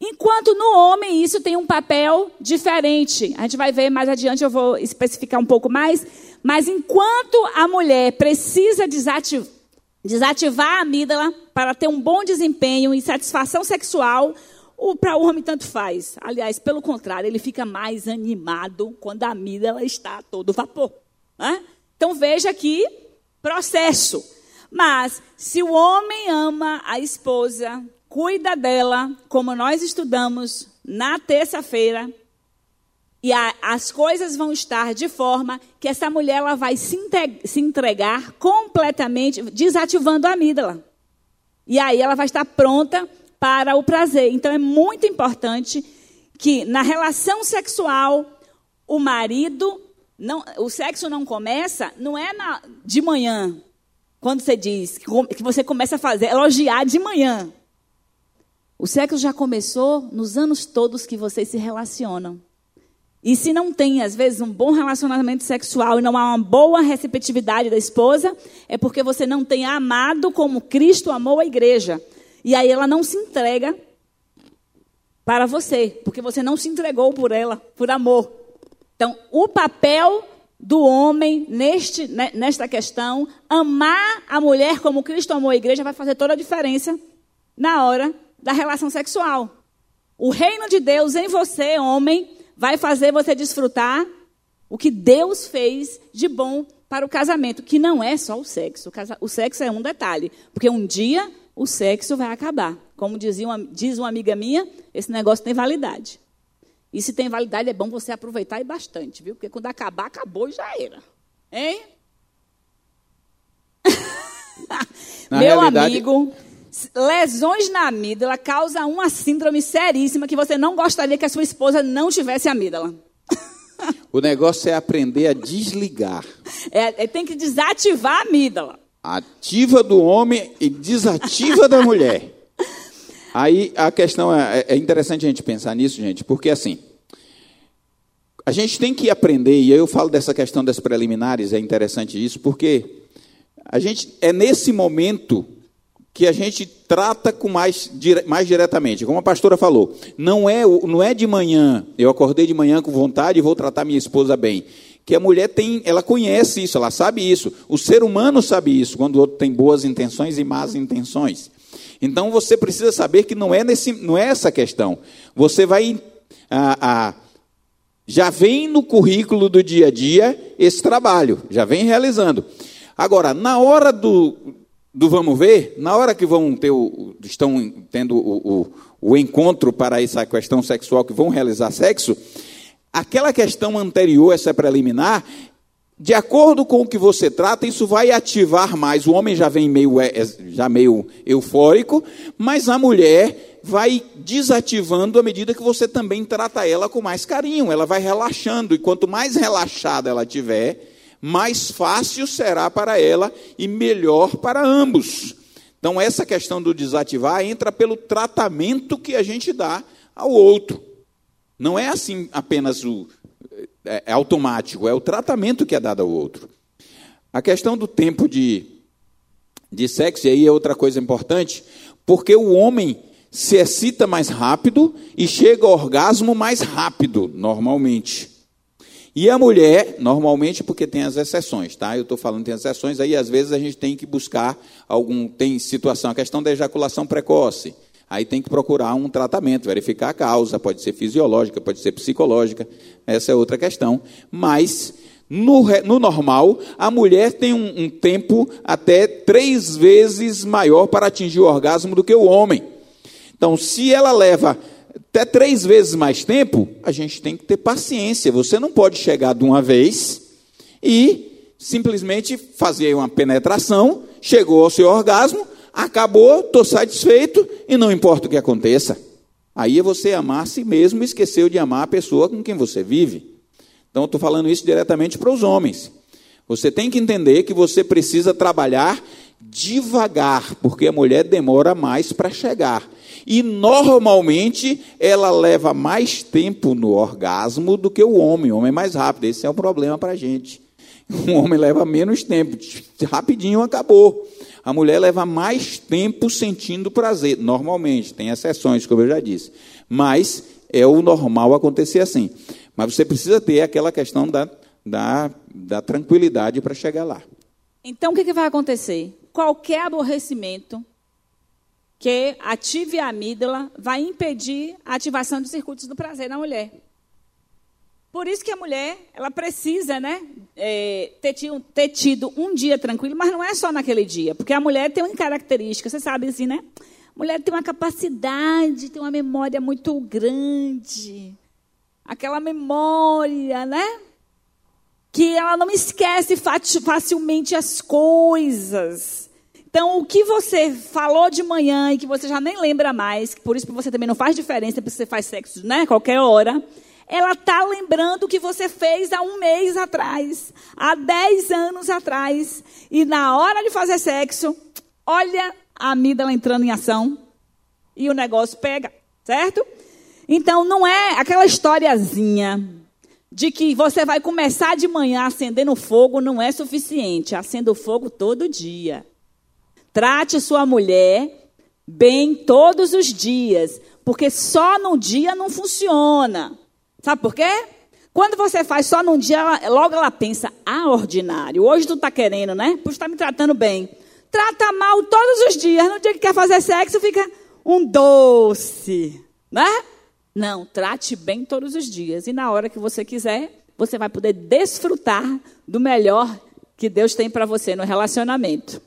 Enquanto no homem isso tem um papel diferente. A gente vai ver mais adiante, eu vou especificar um pouco mais. Mas enquanto a mulher precisa desativar, desativar a amígdala para ter um bom desempenho e satisfação sexual, para o homem tanto faz. Aliás, pelo contrário, ele fica mais animado quando a amígdala está a todo vapor. Né? Então veja aqui, processo. Mas se o homem ama a esposa, cuida dela, como nós estudamos na terça-feira, e a, as coisas vão estar de forma que essa mulher ela vai se, se entregar completamente, desativando a amígdala. E aí ela vai estar pronta para o prazer. Então é muito importante que na relação sexual o marido não, o sexo não começa, não é na, de manhã, quando você diz que, você começa a fazer, elogiar de manhã. O sexo já começou nos anos todos que vocês se relacionam. E se não tem, às vezes, um bom relacionamento sexual e não há uma boa receptividade da esposa, é porque você não tem amado como Cristo amou a igreja. E aí ela não se entrega para você, porque você não se entregou por ela, por amor. Então, o papel do homem neste, né, nesta questão, amar a mulher como Cristo amou a igreja, vai fazer toda a diferença na hora da relação sexual. O reino de Deus em você, homem, vai fazer você desfrutar o que Deus fez de bom para o casamento, que não é só o sexo. O sexo é um detalhe, porque um dia o sexo vai acabar. Como dizia uma, diz uma amiga minha, esse negócio tem validade. E se tem validade, é bom você aproveitar e bastante, viu? Porque quando acabar, acabou e já era. Hein? Meu amigo, lesões na amígdala causam uma síndrome seríssima que você não gostaria que a sua esposa não tivesse amígdala. O negócio é aprender a desligar. É, é, tem que desativar a amígdala. Ativa do homem e desativa da mulher. Aí a questão é, é interessante a gente pensar nisso, gente, porque assim, a gente tem que aprender, e eu falo dessa questão das preliminares, é interessante isso, porque a gente é nesse momento que a gente trata com mais, mais diretamente. Como a pastora falou, não é, não é de manhã, eu acordei de manhã com vontade e vou tratar minha esposa bem. Que a mulher tem, ela conhece isso, ela sabe isso. O ser humano sabe isso, quando o outro tem boas intenções e más intenções. Então você precisa saber que não é, nesse, não é essa questão. Você vai. A, a, já vem no currículo do dia a dia esse trabalho, já vem realizando. Agora, na hora do, do vamos ver, na hora que vão ter o, estão tendo o, o, o encontro para essa questão sexual, que vão realizar sexo, aquela questão anterior, essa preliminar, de acordo com o que você trata, isso vai ativar mais. O homem já vem meio, é, já meio eufórico, mas a mulher vai desativando à medida que você também trata ela com mais carinho. Ela vai relaxando, e quanto mais relaxada ela tiver, mais fácil será para ela e melhor para ambos. Então, essa questão do desativar entra pelo tratamento que a gente dá ao outro. Não é assim apenas o é, é automático, é o tratamento que é dado ao outro. A questão do tempo de, de sexo, e aí é outra coisa importante, porque o homem se excita mais rápido e chega ao orgasmo mais rápido, normalmente. E a mulher, normalmente, porque tem as exceções, tá? Eu estou falando tem exceções, aí às vezes a gente tem que buscar algum. Tem situação, a questão da ejaculação precoce. Aí tem que procurar um tratamento, verificar a causa, pode ser fisiológica, pode ser psicológica, essa é outra questão. Mas, no, no normal, a mulher tem um, um tempo até três vezes maior para atingir o orgasmo do que o homem. Então, se ela leva até três vezes mais tempo, a gente tem que ter paciência. Você não pode chegar de uma vez e simplesmente fazer uma penetração, chegou ao seu orgasmo, acabou, estou satisfeito e não importa o que aconteça. Aí é você amar a si mesmo e esqueceu de amar a pessoa com quem você vive. Então, estou falando isso diretamente para os homens. Você tem que entender que você precisa trabalhar devagar, porque a mulher demora mais para chegar. E normalmente ela leva mais tempo no orgasmo do que o homem. O homem é mais rápido. Esse é o problema para a gente. O homem leva menos tempo, rapidinho acabou. A mulher leva mais tempo sentindo prazer, normalmente, tem exceções, como eu já disse. Mas é o normal acontecer assim. Mas você precisa ter aquela questão da, da, da tranquilidade para chegar lá. Então, o que, que vai acontecer? Qualquer aborrecimento que ative a amígdala vai impedir a ativação dos circuitos do prazer na mulher. Por isso que a mulher, ela precisa, né, é, ter, tido, ter, tido, um dia tranquilo, mas não é só naquele dia, porque a mulher tem uma característica, você sabe assim, né? Mulher tem uma capacidade, tem uma memória muito grande. Aquela memória, né? Que ela não esquece facilmente as coisas. Então, o que você falou de manhã e que você já nem lembra mais, por isso que você também não faz diferença, porque você faz sexo, né? Qualquer hora ela está lembrando o que você fez há um mês atrás, há dez anos atrás. E na hora de fazer sexo, olha a amígdala entrando em ação e o negócio pega, certo? Então não é aquela historiazinha de que você vai começar de manhã acendendo fogo, não é suficiente. Acenda o fogo todo dia. Trate sua mulher bem todos os dias, porque só num dia não funciona. Sabe por quê? Quando você faz só num dia, ela, logo ela pensa, ah, ordinário, hoje tu está querendo, né? Por estar me tratando bem. Trata mal todos os dias. No dia que quer fazer sexo, fica um doce, né? Não, trate bem todos os dias. E na hora que você quiser, você vai poder desfrutar do melhor que Deus tem para você no relacionamento.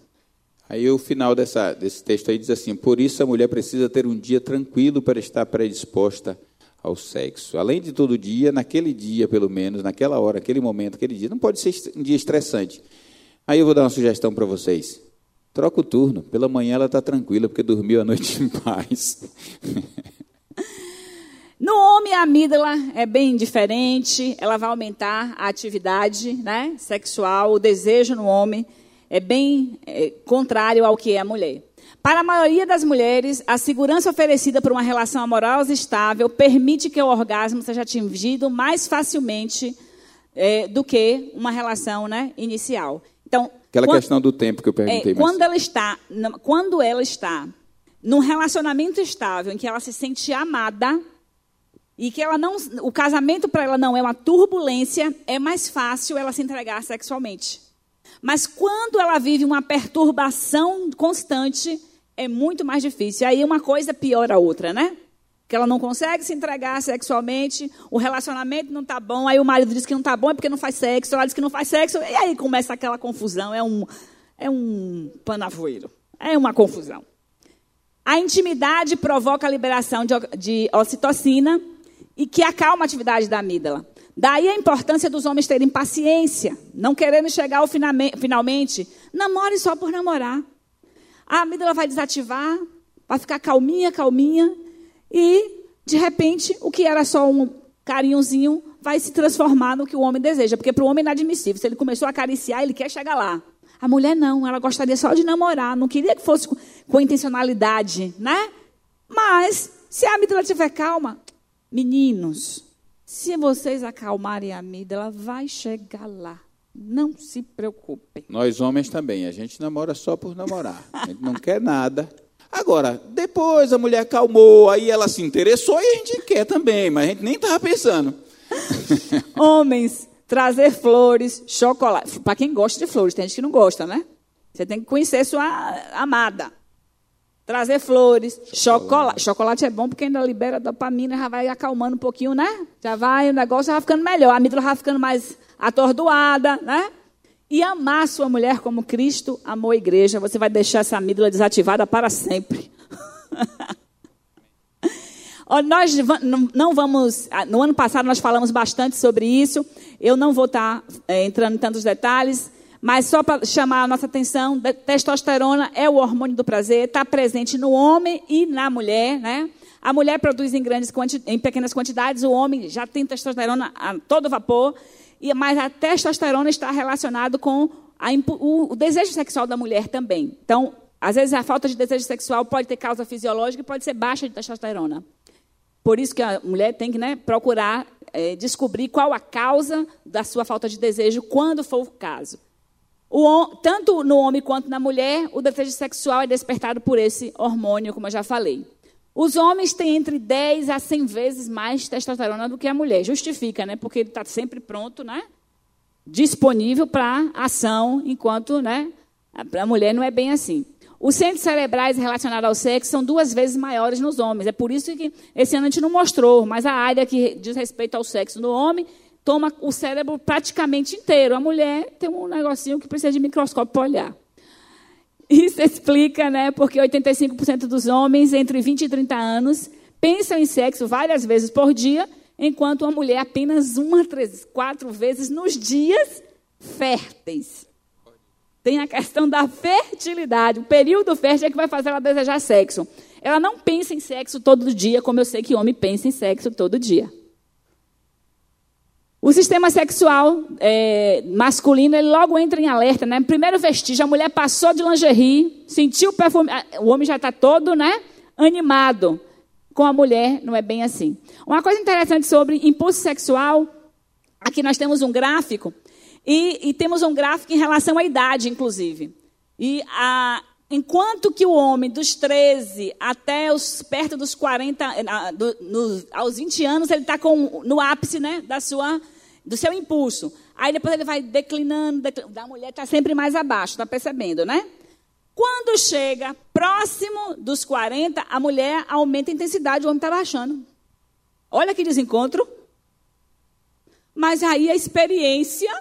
Aí o final dessa, desse texto aí diz assim: Por isso a mulher precisa ter um dia tranquilo para estar predisposta ao sexo. Além de todo dia, naquele dia, pelo menos, naquela hora, aquele momento, aquele dia. Não pode ser um dia estressante. Aí eu vou dar uma sugestão para vocês. Troca o turno. Pela manhã ela está tranquila, porque dormiu a noite em paz. No homem, a amígdala é bem diferente. Ela vai aumentar a atividade né, sexual, o desejo no homem. É bem é, contrário ao que é a mulher. Para a maioria das mulheres, a segurança oferecida por uma relação amorosa estável permite que o orgasmo seja atingido mais facilmente é, do que uma relação né, inicial. Então, aquela quando, questão do tempo que eu perguntei. É, quando ela está, quando ela está num relacionamento estável em que ela se sente amada e que ela não, o casamento para ela não é uma turbulência, é mais fácil ela se entregar sexualmente. Mas quando ela vive uma perturbação constante, é muito mais difícil. Aí uma coisa piora a outra, né? Que ela não consegue se entregar sexualmente, o relacionamento não está bom, aí o marido diz que não está bom é porque não faz sexo, ela diz que não faz sexo, e aí começa aquela confusão, é um, é um panavoeiro, é uma confusão. A intimidade provoca a liberação de, de ocitocina e que acalma a atividade da amígdala. Daí a importância dos homens terem paciência, não querendo chegar ao finalmente. Namore só por namorar. A amígdala vai desativar, vai ficar calminha, calminha, e, de repente, o que era só um carinhozinho vai se transformar no que o homem deseja. Porque para o homem é inadmissível. Se ele começou a acariciar, ele quer chegar lá. A mulher não, ela gostaria só de namorar, não queria que fosse com intencionalidade, né? Mas, se a amígdala estiver calma, meninos, se vocês acalmarem a amígdala, vai chegar lá. Não se preocupem. Nós homens também, a gente namora só por namorar. A gente não quer nada. Agora, depois a mulher acalmou, aí ela se interessou e a gente quer também, mas a gente nem estava pensando. Homens, trazer flores, chocolate. Para quem gosta de flores, tem gente que não gosta, né? Você tem que conhecer sua amada. Trazer flores, chocolate. Chocolate é bom porque ainda libera dopamina, já vai acalmando um pouquinho, né? Já vai, o negócio já vai ficando melhor. A amígdala vai ficando mais atordoada, né? E amar sua mulher como Cristo amou a igreja, você vai deixar essa amígdala desativada para sempre. nós não vamos. Ah, no ano passado nós falamos bastante sobre isso. Eu não vou estar é, entrando em tantos detalhes, mas só para chamar a nossa atenção, testosterona é o hormônio do prazer, está presente no homem e na mulher, né? A mulher produz em, grandes em pequenas quantidades, o homem já tem testosterona a todo vapor mas a testosterona está relacionado com a, o, o, desejo sexual da mulher também. Então, às vezes a falta de desejo sexual pode ter causa fisiológica e pode ser baixa de testosterona. Por isso que a mulher tem que né, procurar é, descobrir qual a causa da sua falta de desejo, quando for o caso. O, tanto no homem quanto na mulher, o desejo sexual é despertado por esse hormônio, como eu já falei. Os homens têm entre 10 a 100 vezes mais testosterona do que a mulher. Justifica, né? Porque ele está sempre pronto, né? Disponível para ação, enquanto né? a mulher não é bem assim. Os centros cerebrais relacionados ao sexo são duas vezes maiores nos homens. É por isso que esse ano a gente não mostrou, mas a área que diz respeito ao sexo no homem toma o cérebro praticamente inteiro. A mulher tem um negocinho que precisa de microscópio para olhar. Isso explica, né, porque 85% dos homens entre 20 e 30 anos pensam em sexo várias vezes por dia, enquanto uma mulher apenas uma, três, quatro vezes nos dias férteis. Tem a questão da fertilidade. O período fértil é que vai fazer ela desejar sexo. Ela não pensa em sexo todo dia, como eu sei que homem pensa em sexo todo dia. O sistema sexual é, masculino, ele logo entra em alerta, né? Primeiro vestígio, a mulher passou de lingerie, sentiu o perfume, o homem já está todo, né? Animado. Com a mulher, não é bem assim. Uma coisa interessante sobre impulso sexual, aqui nós temos um gráfico, e, e temos um gráfico em relação à idade, inclusive. E a, enquanto que o homem dos 13 até os, perto dos 40, do, no, aos 20 anos, ele está no ápice né, da sua, do seu impulso. Aí depois ele vai declinando, declinando da mulher está sempre mais abaixo, está percebendo, né? Quando chega próximo dos 40, a mulher aumenta a intensidade, o homem está baixando. Olha que desencontro. Mas aí a experiência,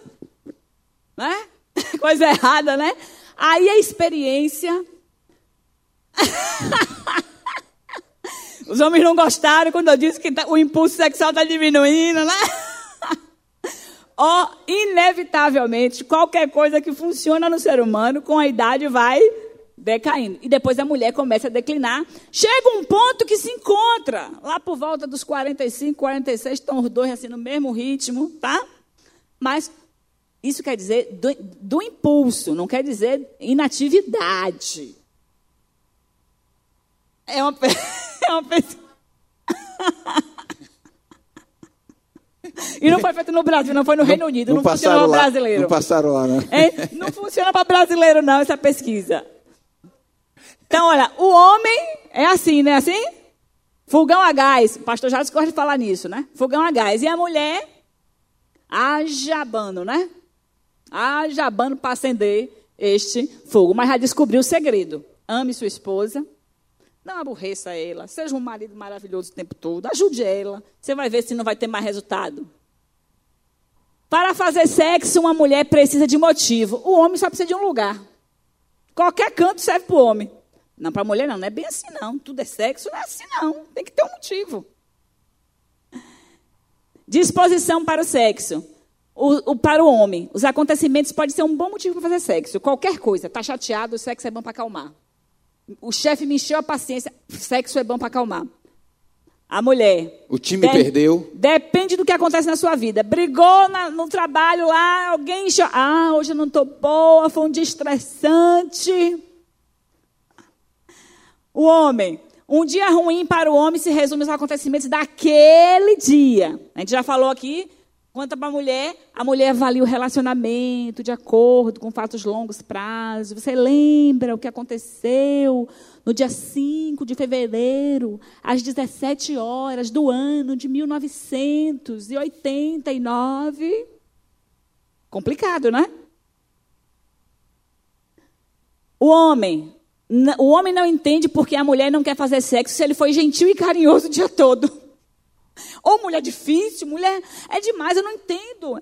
né? Coisa errada, né? Aí a experiência. Os homens não gostaram quando eu disse que tá, o impulso sexual está diminuindo, né? Ó, oh, inevitavelmente, qualquer coisa que funciona no ser humano, com a idade vai decaindo. E depois a mulher começa a declinar. Chega um ponto que se encontra. Lá por volta dos 45, 46, estão os dois assim no mesmo ritmo, tá? Mas isso quer dizer do, do impulso, não quer dizer inatividade. É uma, é uma pessoa. E não foi feito no Brasil, não foi no Reino Unido, não, não funciona para brasileiro. Não passaram lá, né? É, não funciona para brasileiro, não, essa pesquisa. Então, olha, o homem é assim, né? Assim? Fogão a gás. O pastor Jardim gosta de falar nisso, né? Fogão a gás. E a mulher, ajabando, né? Ajabando para acender este fogo. Mas já descobriu o segredo. Ame sua esposa. Não aborreça ela. Seja um marido maravilhoso o tempo todo. Ajude ela. Você vai ver se não vai ter mais resultado. Para fazer sexo, uma mulher precisa de motivo. O homem só precisa de um lugar. Qualquer canto serve para o homem. Não, para a mulher não, não é bem assim não. Tudo é sexo, não é assim não. Tem que ter um motivo. Disposição para o sexo. O, o, para o homem, os acontecimentos podem ser um bom motivo para fazer sexo. Qualquer coisa. Está chateado, o sexo é bom para acalmar. O chefe me encheu a paciência, sexo é bom para acalmar. A mulher. O time de, perdeu. Depende do que acontece na sua vida. Brigou na, no trabalho lá, alguém encheu. Ah, hoje eu não estou boa, foi um dia estressante. O homem. Um dia ruim para o homem se resume aos acontecimentos daquele dia. A gente já falou aqui, quanto para a mulher, a mulher avalia o relacionamento de acordo com fatos longos prazos. Você lembra o que aconteceu no dia 5 de fevereiro, às 17 horas do ano de 1989? Complicado, né? O homem o homem não entende porque a mulher não quer fazer sexo se ele foi gentil e carinhoso o dia todo. Ou mulher difícil, mulher é demais, eu não entendo.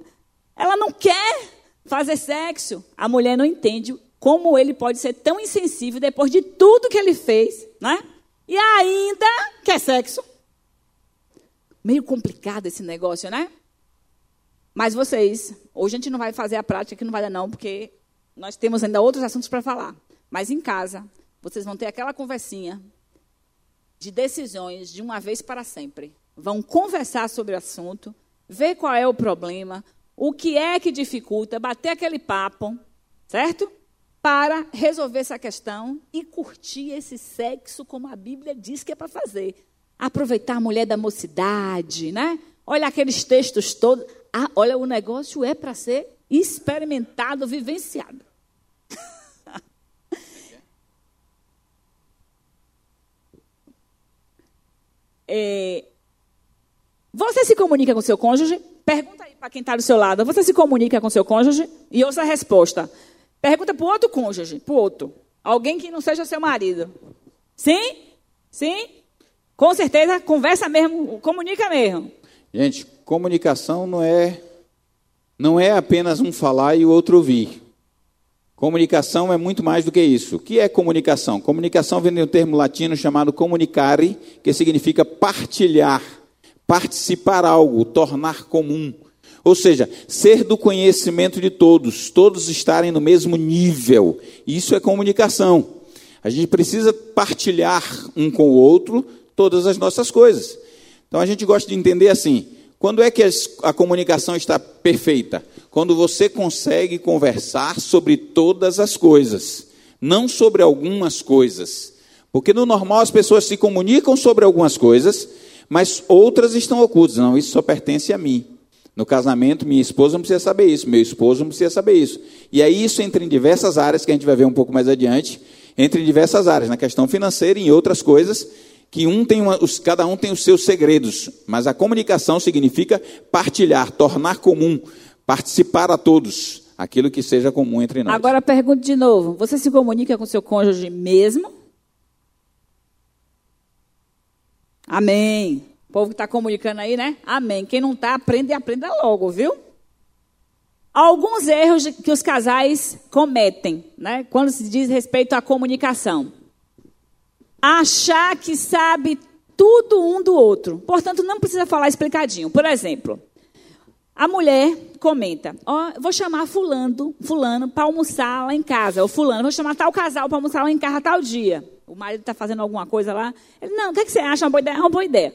Ela não quer fazer sexo. A mulher não entende como ele pode ser tão insensível depois de tudo que ele fez, né? E ainda quer sexo. Meio complicado esse negócio, né? Mas vocês, hoje a gente não vai fazer a prática que não vai dar não, porque nós temos ainda outros assuntos para falar. Mas em casa, vocês vão ter aquela conversinha de decisões de uma vez para sempre. Vão conversar sobre o assunto, ver qual é o problema, o que é que dificulta, bater aquele papo, certo? Para resolver essa questão e curtir esse sexo como a Bíblia diz que é para fazer. Aproveitar a mulher da mocidade, né? Olha aqueles textos todos. Ah, olha, o negócio é para ser experimentado, vivenciado. É, você se comunica com seu cônjuge? Pergunta aí para quem está do seu lado. Você se comunica com seu cônjuge? E ouça a resposta. Pergunta para o outro cônjuge, para o outro. Alguém que não seja seu marido. Sim? Sim? Com certeza, conversa mesmo, comunica mesmo. Gente, comunicação não é não é apenas um falar e o outro ouvir. Comunicação é muito mais do que isso. O que é comunicação? Comunicação vem de um termo latino chamado comunicare, que significa partilhar, participar algo, tornar comum. Ou seja, ser do conhecimento de todos, todos estarem no mesmo nível. Isso é comunicação. A gente precisa partilhar um com o outro todas as nossas coisas. Então a gente gosta de entender assim: quando é que a comunicação está perfeita? Quando você consegue conversar sobre todas as coisas, não sobre algumas coisas. Porque no normal as pessoas se comunicam sobre algumas coisas, mas outras estão ocultas. Não, isso só pertence a mim. No casamento, minha esposa não precisa saber isso, meu esposo não precisa saber isso. E aí isso entra em diversas áreas que a gente vai ver um pouco mais adiante, entra em diversas áreas, na questão financeira e em outras coisas, que um tem uma, os, cada um tem os seus segredos, mas a comunicação significa partilhar, tornar comum, participar a todos, aquilo que seja comum entre nós. Agora pergunto de novo: você se comunica com seu cônjuge mesmo? Amém. O povo que está comunicando aí, né? Amém. Quem não está, aprende e aprenda logo, viu? Alguns erros que os casais cometem, né? Quando se diz respeito à comunicação. Achar que sabe tudo um do outro. Portanto, não precisa falar explicadinho. Por exemplo, a mulher comenta: Ó, oh, vou chamar fulano, fulano para almoçar lá em casa. Ou fulano, vou chamar tal casal para almoçar lá em casa tal dia. O marido está fazendo alguma coisa lá. Ele, não, o que, é que você acha? Uma boa ideia? É uma boa ideia.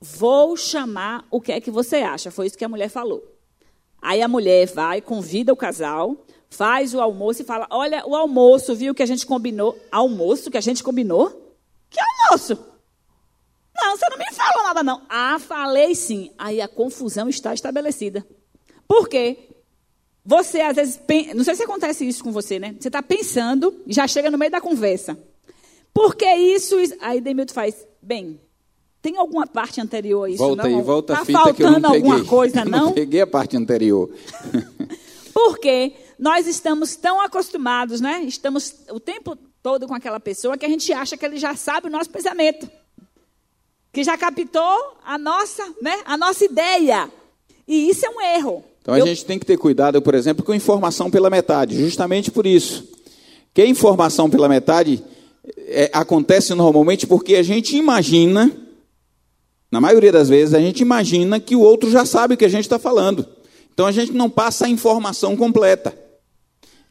Vou chamar o que é que você acha. Foi isso que a mulher falou. Aí a mulher vai, convida o casal, faz o almoço e fala: Olha, o almoço, viu que a gente combinou? Almoço que a gente combinou? Que almoço? Não, você não me falou nada, não. Ah, falei sim. Aí a confusão está estabelecida. Por quê? Você, às vezes, não sei se acontece isso com você, né? Você está pensando e já chega no meio da conversa. Por que isso? Aí Demilton faz, bem, tem alguma parte anterior a isso? Volta não? aí, volta tá a fita que eu não peguei. alguma coisa, não? não peguei a parte anterior. Porque nós estamos tão acostumados, né? Estamos o tempo todo com aquela pessoa que a gente acha que ele já sabe o nosso pensamento que já captou a nossa, né, a nossa ideia. E isso é um erro. Então a Eu... gente tem que ter cuidado, por exemplo, com informação pela metade, justamente por isso. Que a informação pela metade é, acontece normalmente porque a gente imagina, na maioria das vezes, a gente imagina que o outro já sabe o que a gente está falando. Então a gente não passa a informação completa.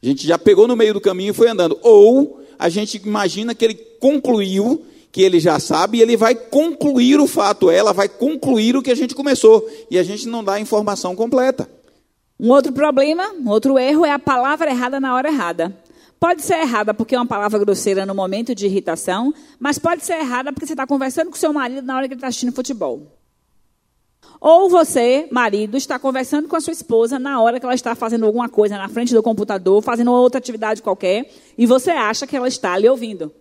A gente já pegou no meio do caminho e foi andando. Ou a gente imagina que ele concluiu que ele já sabe e ele vai concluir o fato, ela vai concluir o que a gente começou e a gente não dá a informação completa. Um outro problema, um outro erro é a palavra errada na hora errada. Pode ser errada porque é uma palavra grosseira no momento de irritação, mas pode ser errada porque você está conversando com seu marido na hora que ele está assistindo futebol. Ou você, marido, está conversando com a sua esposa na hora que ela está fazendo alguma coisa na frente do computador, fazendo outra atividade qualquer, e você acha que ela está lhe ouvindo.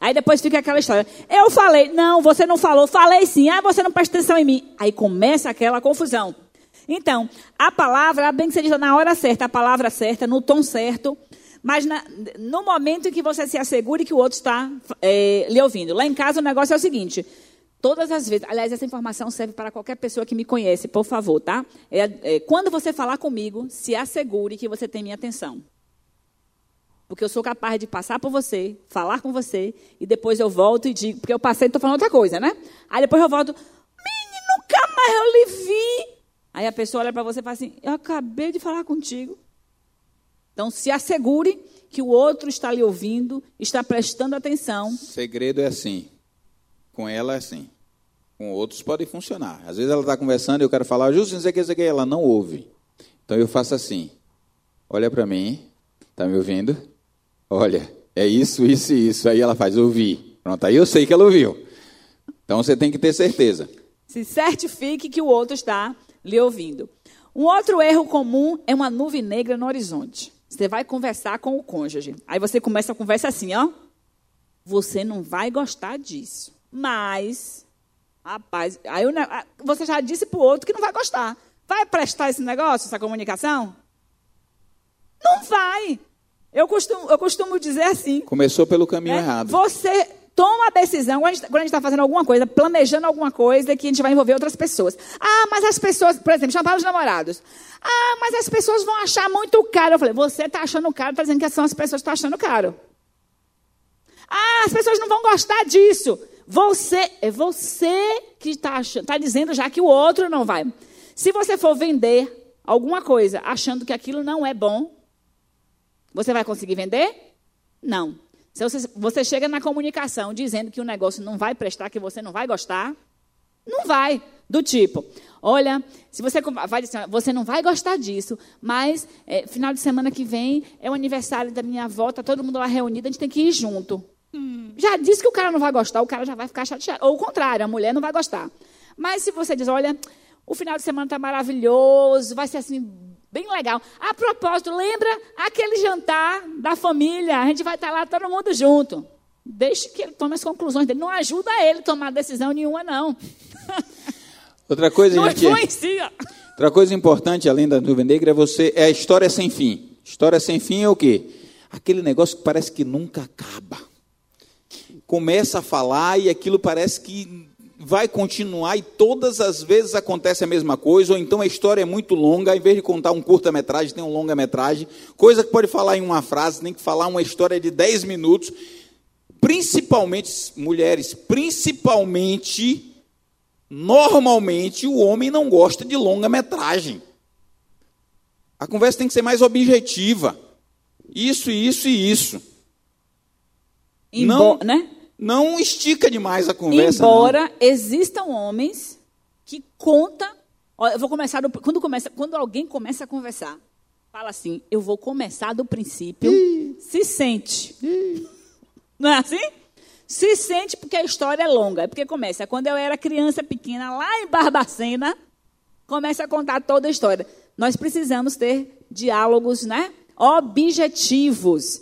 Aí depois fica aquela história. Eu falei, não, você não falou, falei sim, ah, você não presta atenção em mim. Aí começa aquela confusão. Então, a palavra, bem que seja na hora certa, a palavra certa, no tom certo, mas na, no momento em que você se assegure que o outro está é, lhe ouvindo. Lá em casa o negócio é o seguinte: todas as vezes, aliás, essa informação serve para qualquer pessoa que me conhece, por favor, tá? É, é, quando você falar comigo, se assegure que você tem minha atenção. Porque eu sou capaz de passar por você, falar com você, e depois eu volto e digo, porque eu passei e estou falando outra coisa, né? Aí depois eu volto, menino, nunca mais eu lhe vi. Aí a pessoa olha para você e fala assim, eu acabei de falar contigo. Então se assegure que o outro está lhe ouvindo, está prestando atenção. Segredo é assim. Com ela é assim. Com outros pode funcionar. Às vezes ela está conversando e eu quero falar, justo, não sei o que, não sei o que, ela não ouve. Então eu faço assim. Olha para mim, está me ouvindo? Olha, é isso, isso e isso. Aí ela faz, ouvi. Pronto, aí eu sei que ela ouviu. Então você tem que ter certeza. Se certifique que o outro está lhe ouvindo. Um outro erro comum é uma nuvem negra no horizonte. Você vai conversar com o cônjuge. Aí você começa a conversa assim, ó. Você não vai gostar disso. Mas Rapaz, aí você já disse para o outro que não vai gostar. Vai prestar esse negócio, essa comunicação? Não vai. Eu costumo, eu costumo dizer assim. Começou pelo caminho né? errado. Você toma a decisão, quando a gente está fazendo alguma coisa, planejando alguma coisa, que a gente vai envolver outras pessoas. Ah, mas as pessoas, por exemplo, chamar os namorados. Ah, mas as pessoas vão achar muito caro. Eu falei, você está achando caro, está dizendo que são as pessoas que estão achando caro. Ah, as pessoas não vão gostar disso. Você, é você que está tá dizendo já que o outro não vai. Se você for vender alguma coisa achando que aquilo não é bom, você vai conseguir vender? Não. Se você, você chega na comunicação dizendo que o negócio não vai prestar, que você não vai gostar, não vai. Do tipo, olha, se você vai dizer, você não vai gostar disso, mas é, final de semana que vem é o aniversário da minha avó, tá todo mundo lá reunido, a gente tem que ir junto. Hum. Já disse que o cara não vai gostar, o cara já vai ficar chateado. Ou o contrário, a mulher não vai gostar. Mas se você diz, olha, o final de semana está maravilhoso, vai ser assim, bem legal. A propósito, lembra aquele jantar da família? A gente vai estar lá todo mundo junto. Deixe que ele tome as conclusões dele. Não ajuda ele a tomar decisão nenhuma, não. Outra coisa, não gente, influencia. Outra coisa importante, além da nuvem negra, é você é a história sem fim. História sem fim é o quê? Aquele negócio que parece que nunca acaba começa a falar e aquilo parece que vai continuar e todas as vezes acontece a mesma coisa, ou então a história é muito longa, ao invés de contar um curta-metragem, tem um longa-metragem, coisa que pode falar em uma frase, tem que falar uma história de 10 minutos, principalmente, mulheres, principalmente, normalmente, o homem não gosta de longa-metragem. A conversa tem que ser mais objetiva. Isso, isso e isso. Embo não, né? Não estica demais a conversa. Embora não. existam homens que conta. eu vou começar do, quando começa, quando alguém começa a conversar, fala assim: eu vou começar do princípio. Ih. Se sente. Ih. Não é assim? Se sente porque a história é longa. É porque começa quando eu era criança pequena lá em Barbacena, começa a contar toda a história. Nós precisamos ter diálogos, né? Objetivos.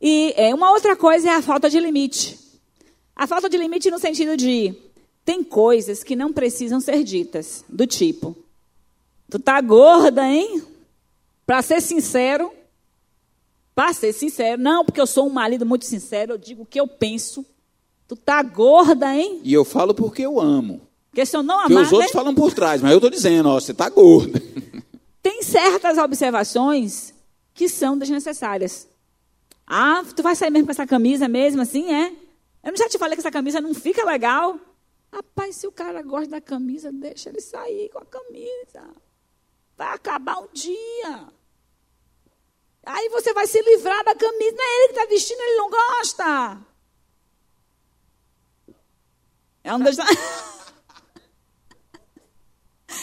E é, uma outra coisa é a falta de limite. A falta de limite no sentido de tem coisas que não precisam ser ditas, do tipo, tu tá gorda, hein? Para ser sincero, para ser sincero, não, porque eu sou um marido muito sincero, eu digo o que eu penso. Tu tá gorda, hein? E eu falo porque eu amo. Porque se eu não amar, porque os outros né? falam por trás, mas eu estou dizendo, ó, você tá gorda. Tem certas observações que são desnecessárias. Ah, tu vai sair mesmo com essa camisa mesmo assim, é? Eu já te falei que essa camisa não fica legal? Rapaz, se o cara gosta da camisa, deixa ele sair com a camisa. Vai acabar um dia. Aí você vai se livrar da camisa. Não é ele que está vestindo, ele não gosta. Ela não deixa.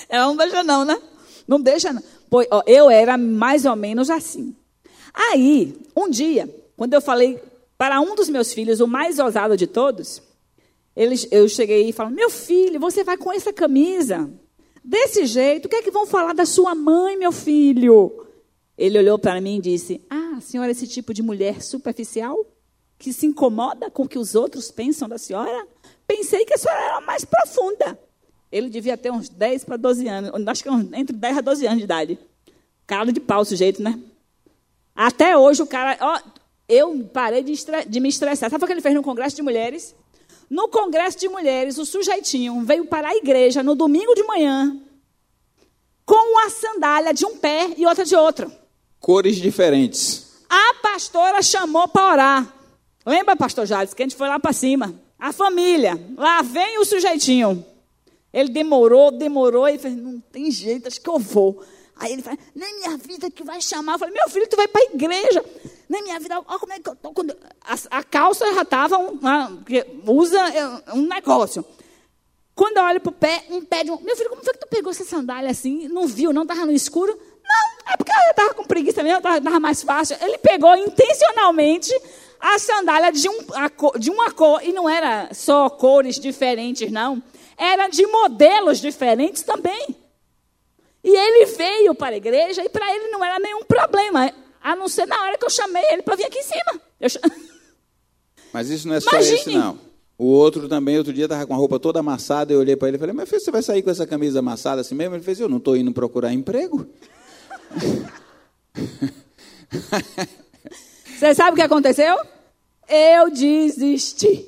Ela não deixa, não, né? Não deixa, não. Pois, ó, eu era mais ou menos assim. Aí, um dia, quando eu falei para um dos meus filhos, o mais ousado de todos, eu cheguei e falei: Meu filho, você vai com essa camisa? Desse jeito, o que é que vão falar da sua mãe, meu filho? Ele olhou para mim e disse: Ah, a senhora é esse tipo de mulher superficial? Que se incomoda com o que os outros pensam da senhora? Pensei que a senhora era mais profunda. Ele devia ter uns 10 para 12 anos, acho que entre 10 a 12 anos de idade. Cara de pau, sujeito, né? Até hoje o cara. Ó, eu parei de, de me estressar. Sabe o que ele fez no Congresso de Mulheres? No Congresso de Mulheres, o sujeitinho veio para a igreja no domingo de manhã com uma sandália de um pé e outra de outro. Cores diferentes. A pastora chamou para orar. Lembra, pastor Jades, que a gente foi lá para cima? A família. Lá vem o sujeitinho. Ele demorou, demorou e fez: não tem jeito, acho que eu vou. Aí ele fala, nem minha vida que vai chamar. Eu falei, meu filho, tu vai para a igreja. Nem minha vida, olha como é que eu estou. A, a, calça já estava, usa é, um negócio. Quando eu olho para o pé, um pé de um... Meu filho, como foi que tu pegou essa sandália assim? Não viu, não? Estava no escuro? Não, é porque eu estava com preguiça mesmo, estava mais fácil. Ele pegou intencionalmente a sandália de, um, a, de uma cor, e não era só cores diferentes, não. Era de modelos diferentes também. E ele veio para a igreja e para ele não era nenhum problema, a não ser na hora que eu chamei ele para vir aqui em cima. Eu... Mas isso não é só Imagine. esse, não. O outro também, outro dia, estava com a roupa toda amassada. Eu olhei para ele e falei: Mas filho, você vai sair com essa camisa amassada assim mesmo? Ele fez: Eu não estou indo procurar emprego. Você sabe o que aconteceu? Eu desisti.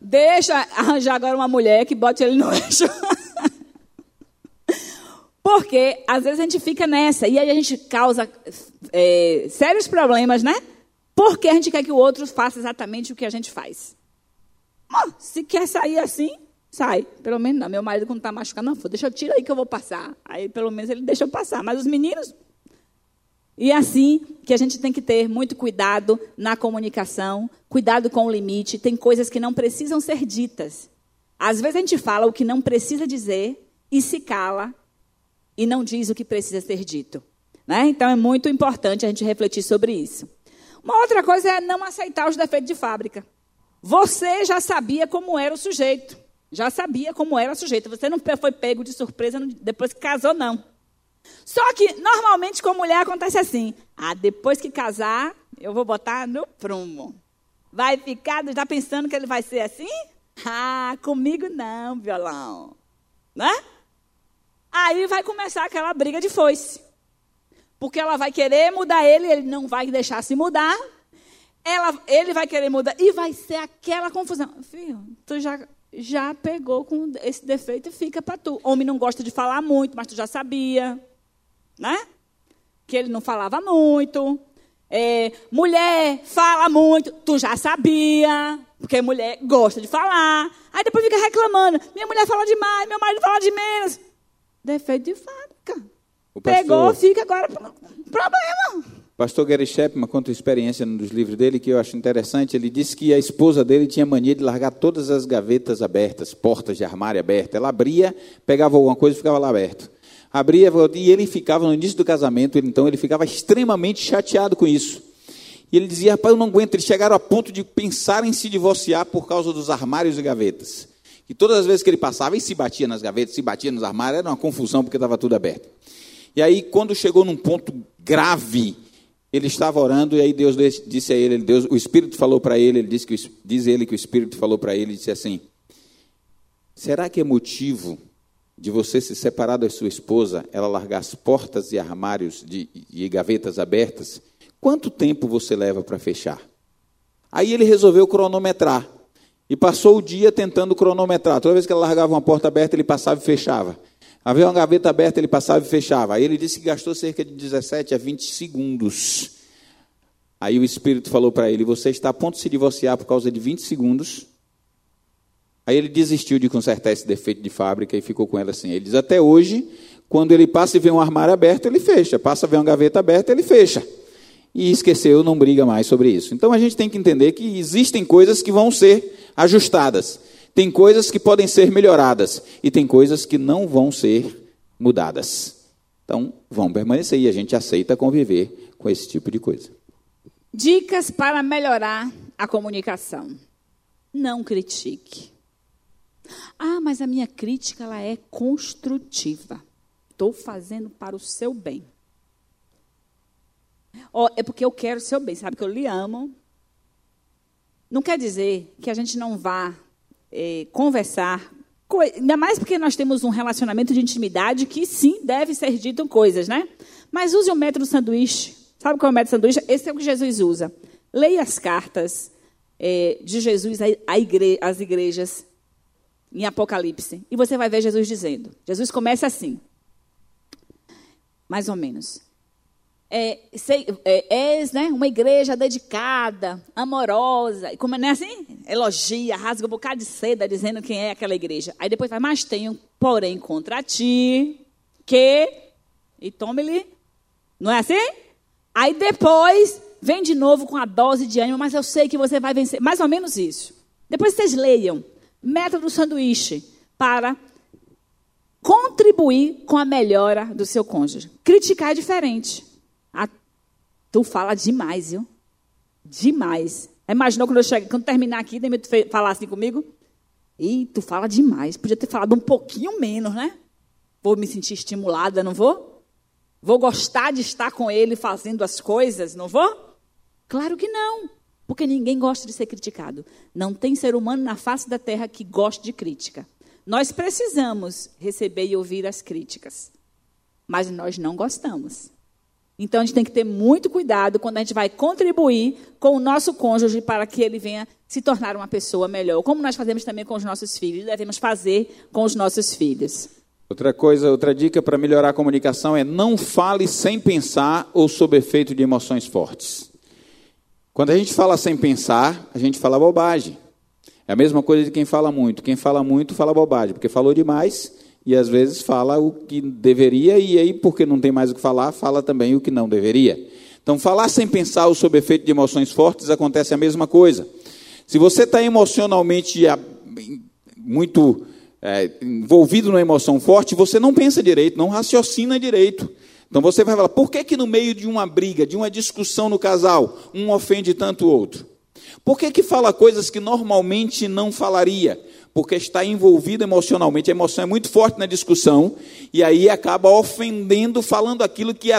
Deixa arranjar agora uma mulher que bote ele no eixo. Porque às vezes a gente fica nessa e aí a gente causa é, sérios problemas, né? Porque a gente quer que o outro faça exatamente o que a gente faz. se quer sair assim, sai. Pelo menos não. Meu marido, quando está machucado, não, deixa eu tirar aí que eu vou passar. Aí pelo menos ele deixa eu passar. Mas os meninos. E é assim que a gente tem que ter muito cuidado na comunicação, cuidado com o limite. Tem coisas que não precisam ser ditas. Às vezes a gente fala o que não precisa dizer e se cala e não diz o que precisa ser dito. Né? Então é muito importante a gente refletir sobre isso. Uma outra coisa é não aceitar os defeitos de fábrica. Você já sabia como era o sujeito. Já sabia como era o sujeito. Você não foi pego de surpresa depois que casou, não. Só que, normalmente, com mulher acontece assim. Ah, depois que casar, eu vou botar no prumo. Vai ficar já pensando que ele vai ser assim? Ah, comigo não, violão. Né? Aí vai começar aquela briga de foice. Porque ela vai querer mudar ele, ele não vai deixar se mudar. Ela, ele vai querer mudar e vai ser aquela confusão. Filho, tu já, já pegou com esse defeito e fica para tu. Homem não gosta de falar muito, mas tu já sabia. Né? Que ele não falava muito. É, mulher fala muito, tu já sabia, porque mulher gosta de falar. Aí depois fica reclamando: minha mulher fala demais, meu marido fala de menos. Defeito de fábrica. O Pegou, pastor, fica agora problema. Pastor Gary Chapman conta uma experiência num dos livros dele que eu acho interessante. Ele disse que a esposa dele tinha mania de largar todas as gavetas abertas, portas de armário abertas. Ela abria, pegava alguma coisa e ficava lá aberto. Abria e ele ficava no início do casamento, então ele ficava extremamente chateado com isso. E ele dizia: Rapaz, eu não aguento. Eles chegaram a ponto de pensar em se divorciar por causa dos armários e gavetas que todas as vezes que ele passava, ele se batia nas gavetas, se batia nos armários, era uma confusão porque estava tudo aberto. E aí, quando chegou num ponto grave, ele estava orando e aí Deus disse a ele, Deus, o Espírito falou para ele, ele disse que diz ele que o Espírito falou para ele, disse assim: Será que é motivo de você se separar da sua esposa, ela largar as portas e armários de, e gavetas abertas? Quanto tempo você leva para fechar? Aí ele resolveu cronometrar. E passou o dia tentando cronometrar. Toda vez que ela largava uma porta aberta, ele passava e fechava. Havia uma gaveta aberta, ele passava e fechava. Aí ele disse que gastou cerca de 17 a 20 segundos. Aí o Espírito falou para ele: Você está a ponto de se divorciar por causa de 20 segundos. Aí ele desistiu de consertar esse defeito de fábrica e ficou com ela assim. Ele diz: Até hoje, quando ele passa e vê um armário aberto, ele fecha. Passa a ver uma gaveta aberta, ele fecha e esqueceu, não briga mais sobre isso. Então a gente tem que entender que existem coisas que vão ser ajustadas, tem coisas que podem ser melhoradas e tem coisas que não vão ser mudadas. Então vão permanecer e a gente aceita conviver com esse tipo de coisa. Dicas para melhorar a comunicação. Não critique. Ah, mas a minha crítica ela é construtiva. Estou fazendo para o seu bem. Oh, é porque eu quero o seu bem, sabe que eu lhe amo. Não quer dizer que a gente não vá é, conversar, ainda mais porque nós temos um relacionamento de intimidade que sim, deve ser dito coisas, né? Mas use o método sanduíche. Sabe qual é o método sanduíche? Esse é o que Jesus usa. Leia as cartas é, de Jesus às igrejas em Apocalipse. E você vai ver Jesus dizendo. Jesus começa assim. Mais ou menos é, é, és né, uma igreja dedicada, amorosa, e como não é assim? Elogia, rasga um bocado de seda dizendo quem é aquela igreja. Aí depois vai, mas tenho, porém, contra ti, que. E tome-lhe. Não é assim? Aí depois vem de novo com a dose de ânimo, mas eu sei que você vai vencer. Mais ou menos isso. Depois vocês leiam. Método sanduíche para contribuir com a melhora do seu cônjuge. Criticar é diferente. Tu fala demais, viu? Demais. Imaginou quando eu chegar, quando terminar aqui, tu falar assim comigo? Ih, tu fala demais. Podia ter falado um pouquinho menos, né? Vou me sentir estimulada, não vou? Vou gostar de estar com ele fazendo as coisas, não vou? Claro que não. Porque ninguém gosta de ser criticado. Não tem ser humano na face da terra que goste de crítica. Nós precisamos receber e ouvir as críticas. Mas nós não gostamos. Então a gente tem que ter muito cuidado quando a gente vai contribuir com o nosso cônjuge para que ele venha se tornar uma pessoa melhor. Como nós fazemos também com os nossos filhos, devemos fazer com os nossos filhos. Outra coisa, outra dica para melhorar a comunicação é não fale sem pensar ou sob efeito de emoções fortes. Quando a gente fala sem pensar, a gente fala bobagem. É a mesma coisa de quem fala muito. Quem fala muito fala bobagem, porque falou demais e às vezes fala o que deveria e aí, porque não tem mais o que falar, fala também o que não deveria. Então, falar sem pensar ou sob efeito de emoções fortes acontece a mesma coisa. Se você está emocionalmente ah, muito é, envolvido numa emoção forte, você não pensa direito, não raciocina direito. Então você vai falar, por que, que no meio de uma briga, de uma discussão no casal, um ofende tanto o outro? Por que, que fala coisas que normalmente não falaria? Porque está envolvido emocionalmente, a emoção é muito forte na discussão, e aí acaba ofendendo, falando aquilo que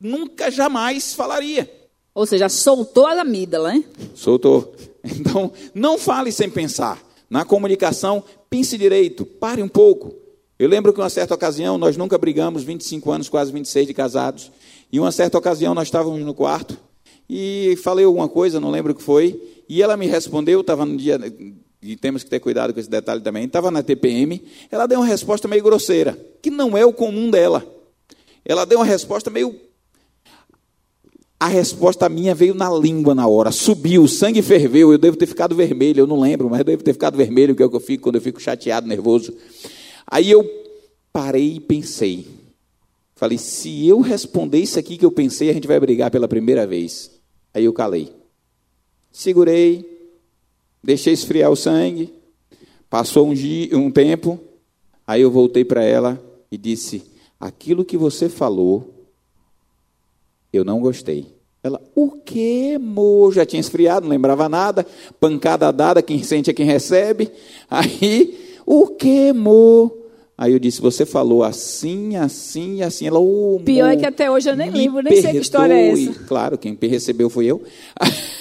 nunca jamais falaria. Ou seja, soltou a amígdala, hein? Soltou. Então, não fale sem pensar. Na comunicação, pense direito, pare um pouco. Eu lembro que uma certa ocasião, nós nunca brigamos, 25 anos, quase 26 de casados, e uma certa ocasião nós estávamos no quarto e falei alguma coisa, não lembro o que foi, e ela me respondeu, estava no dia, e temos que ter cuidado com esse detalhe também, estava na TPM, ela deu uma resposta meio grosseira, que não é o comum dela. Ela deu uma resposta meio a resposta minha veio na língua na hora, subiu, o sangue ferveu, eu devo ter ficado vermelho, eu não lembro, mas eu devo ter ficado vermelho, que é o que eu fico quando eu fico chateado, nervoso. Aí eu parei e pensei. Falei, se eu responder isso aqui que eu pensei, a gente vai brigar pela primeira vez. Aí eu calei. Segurei, deixei esfriar o sangue, passou um, dia, um tempo, aí eu voltei para ela e disse: aquilo que você falou eu não gostei. Ela, o que, mo? Já tinha esfriado, não lembrava nada. Pancada dada, quem sente é quem recebe. Aí, o que, mo? Aí eu disse, você falou assim, assim, assim. Ela, oh, Pior é que até hoje eu nem lembro, nem sei que história é essa. Claro, quem recebeu foi eu.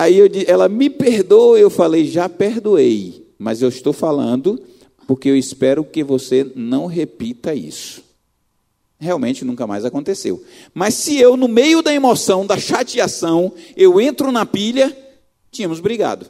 Aí eu, ela, me perdoa. Eu falei, já perdoei. Mas eu estou falando porque eu espero que você não repita isso realmente nunca mais aconteceu. Mas se eu, no meio da emoção, da chateação, eu entro na pilha, tínhamos brigado.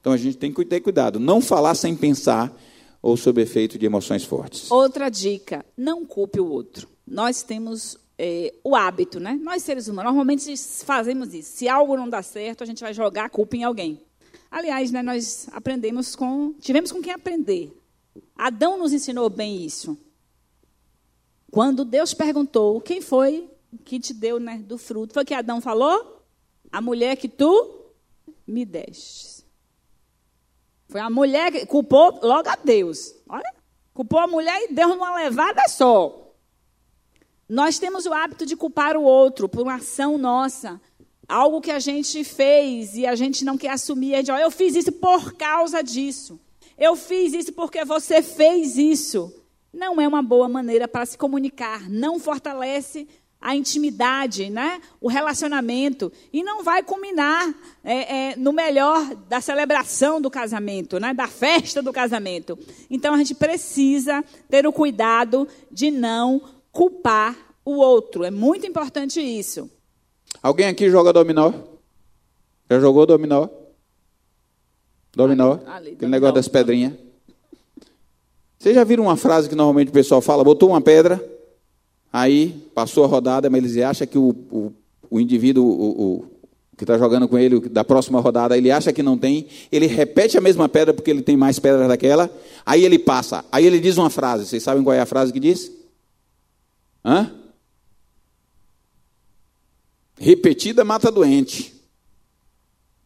Então a gente tem que ter cuidado, não falar sem pensar ou sob efeito de emoções fortes. Outra dica: não culpe o outro. Nós temos é, o hábito, né? Nós seres humanos, normalmente fazemos isso. Se algo não dá certo, a gente vai jogar a culpa em alguém. Aliás, né, nós aprendemos com. Tivemos com quem aprender. Adão nos ensinou bem isso. Quando Deus perguntou quem foi que te deu né, do fruto, foi que Adão falou? A mulher que tu me deste. Foi a mulher que culpou logo a Deus. Olha, culpou a mulher e Deus numa levada só. Nós temos o hábito de culpar o outro por uma ação nossa. Algo que a gente fez e a gente não quer assumir. A gente, eu fiz isso por causa disso. Eu fiz isso porque você fez isso não é uma boa maneira para se comunicar, não fortalece a intimidade, né? o relacionamento, e não vai culminar é, é, no melhor da celebração do casamento, né? da festa do casamento. Então a gente precisa ter o cuidado de não culpar o outro. É muito importante isso. Alguém aqui joga dominó? Já jogou dominó? Dominó? Ali, ali, Aquele dominó. negócio das pedrinhas. Vocês já viram uma frase que normalmente o pessoal fala? Botou uma pedra, aí passou a rodada, mas eles acham que o, o, o indivíduo o, o que está jogando com ele da próxima rodada, ele acha que não tem, ele repete a mesma pedra porque ele tem mais pedras daquela, aí ele passa, aí ele diz uma frase. Vocês sabem qual é a frase que diz? Hã? Repetida mata doente.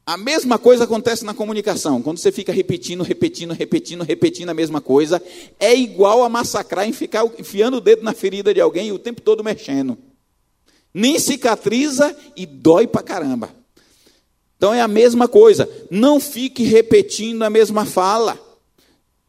A mesma coisa acontece na comunicação. Quando você fica repetindo, repetindo, repetindo, repetindo a mesma coisa, é igual a massacrar em ficar enfiando o dedo na ferida de alguém e o tempo todo mexendo. Nem cicatriza e dói pra caramba. Então é a mesma coisa. Não fique repetindo a mesma fala.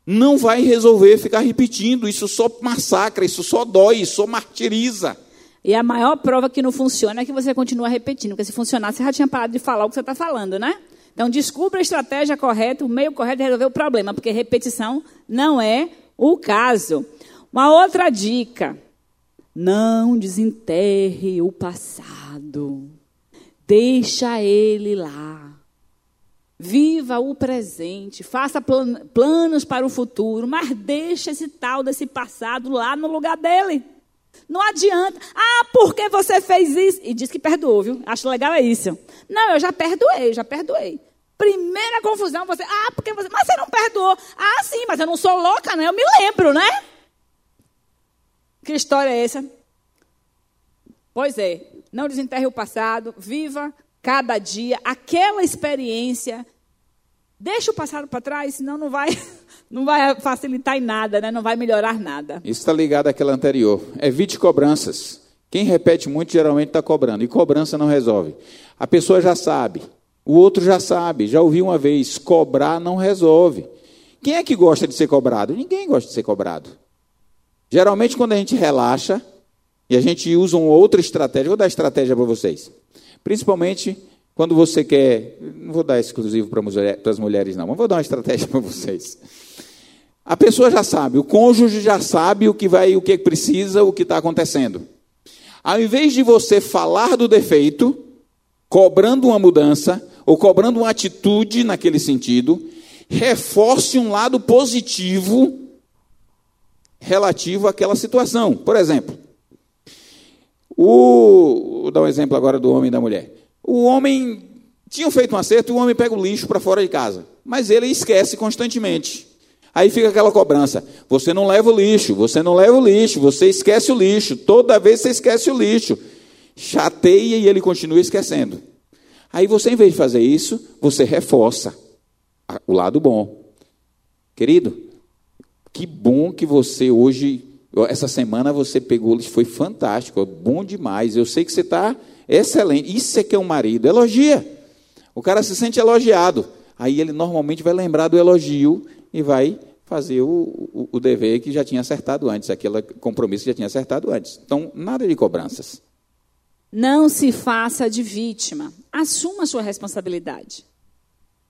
Não vai resolver ficar repetindo. Isso só massacra, isso só dói, isso só martiriza. E a maior prova que não funciona é que você continua repetindo. Porque se funcionar, você já tinha parado de falar o que você está falando, né? Então, descubra a estratégia correta, o meio correto de resolver o problema, porque repetição não é o caso. Uma outra dica: não desenterre o passado. Deixa ele lá. Viva o presente, faça plan planos para o futuro, mas deixa esse tal desse passado lá no lugar dele. Não adianta. Ah, porque você fez isso? E diz que perdoou, viu? Acho legal é isso. Não, eu já perdoei, já perdoei. Primeira confusão, você. Ah, porque você. Mas você não perdoou. Ah, sim, mas eu não sou louca, né? Eu me lembro, né? Que história é essa? Pois é, não desenterre o passado, viva cada dia aquela experiência. Deixa o passado para trás, senão não vai, não vai facilitar em nada, né? não vai melhorar nada. Isso está ligado àquela anterior. Evite cobranças. Quem repete muito geralmente está cobrando, e cobrança não resolve. A pessoa já sabe, o outro já sabe, já ouviu uma vez, cobrar não resolve. Quem é que gosta de ser cobrado? Ninguém gosta de ser cobrado. Geralmente, quando a gente relaxa, e a gente usa uma outra estratégia, vou dar estratégia para vocês. Principalmente quando você quer. Não vou dar exclusivo para as mulheres, não, mas vou dar uma estratégia para vocês. A pessoa já sabe, o cônjuge já sabe o que vai, o que precisa, o que está acontecendo. Ao invés de você falar do defeito, cobrando uma mudança, ou cobrando uma atitude naquele sentido, reforce um lado positivo relativo àquela situação. Por exemplo, o, vou dar um exemplo agora do homem e da mulher. O homem tinha feito um acerto e o homem pega o lixo para fora de casa, mas ele esquece constantemente. Aí fica aquela cobrança: você não leva o lixo, você não leva o lixo, você esquece o lixo, toda vez você esquece o lixo. Chateia e ele continua esquecendo. Aí você, em vez de fazer isso, você reforça o lado bom. Querido, que bom que você hoje essa semana você pegou, foi fantástico, bom demais. Eu sei que você está excelente. Isso é que é um marido. Elogia. O cara se sente elogiado. Aí ele normalmente vai lembrar do elogio e vai fazer o, o, o dever que já tinha acertado antes, aquele compromisso que já tinha acertado antes. Então, nada de cobranças. Não se faça de vítima. Assuma a sua responsabilidade.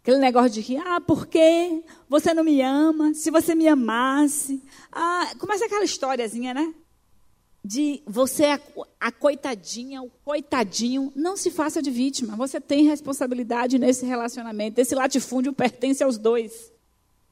Aquele negócio de que, ah, por quê? Você não me ama? Se você me amasse. Ah, começa aquela historiazinha, né? De você, a, a coitadinha, o coitadinho. Não se faça de vítima. Você tem responsabilidade nesse relacionamento. Esse latifúndio pertence aos dois.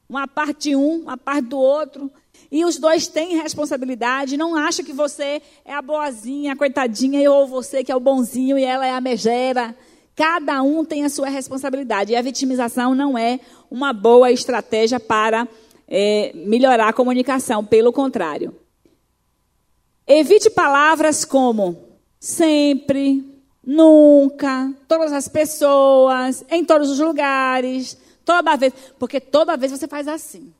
Uma parte de um, uma parte do outro. E os dois têm responsabilidade. Não acha que você é a boazinha, a coitadinha, ou você que é o bonzinho e ela é a megera. Cada um tem a sua responsabilidade. E a vitimização não é uma boa estratégia para é, melhorar a comunicação, pelo contrário. Evite palavras como sempre, nunca, todas as pessoas, em todos os lugares, toda vez. Porque toda vez você faz assim.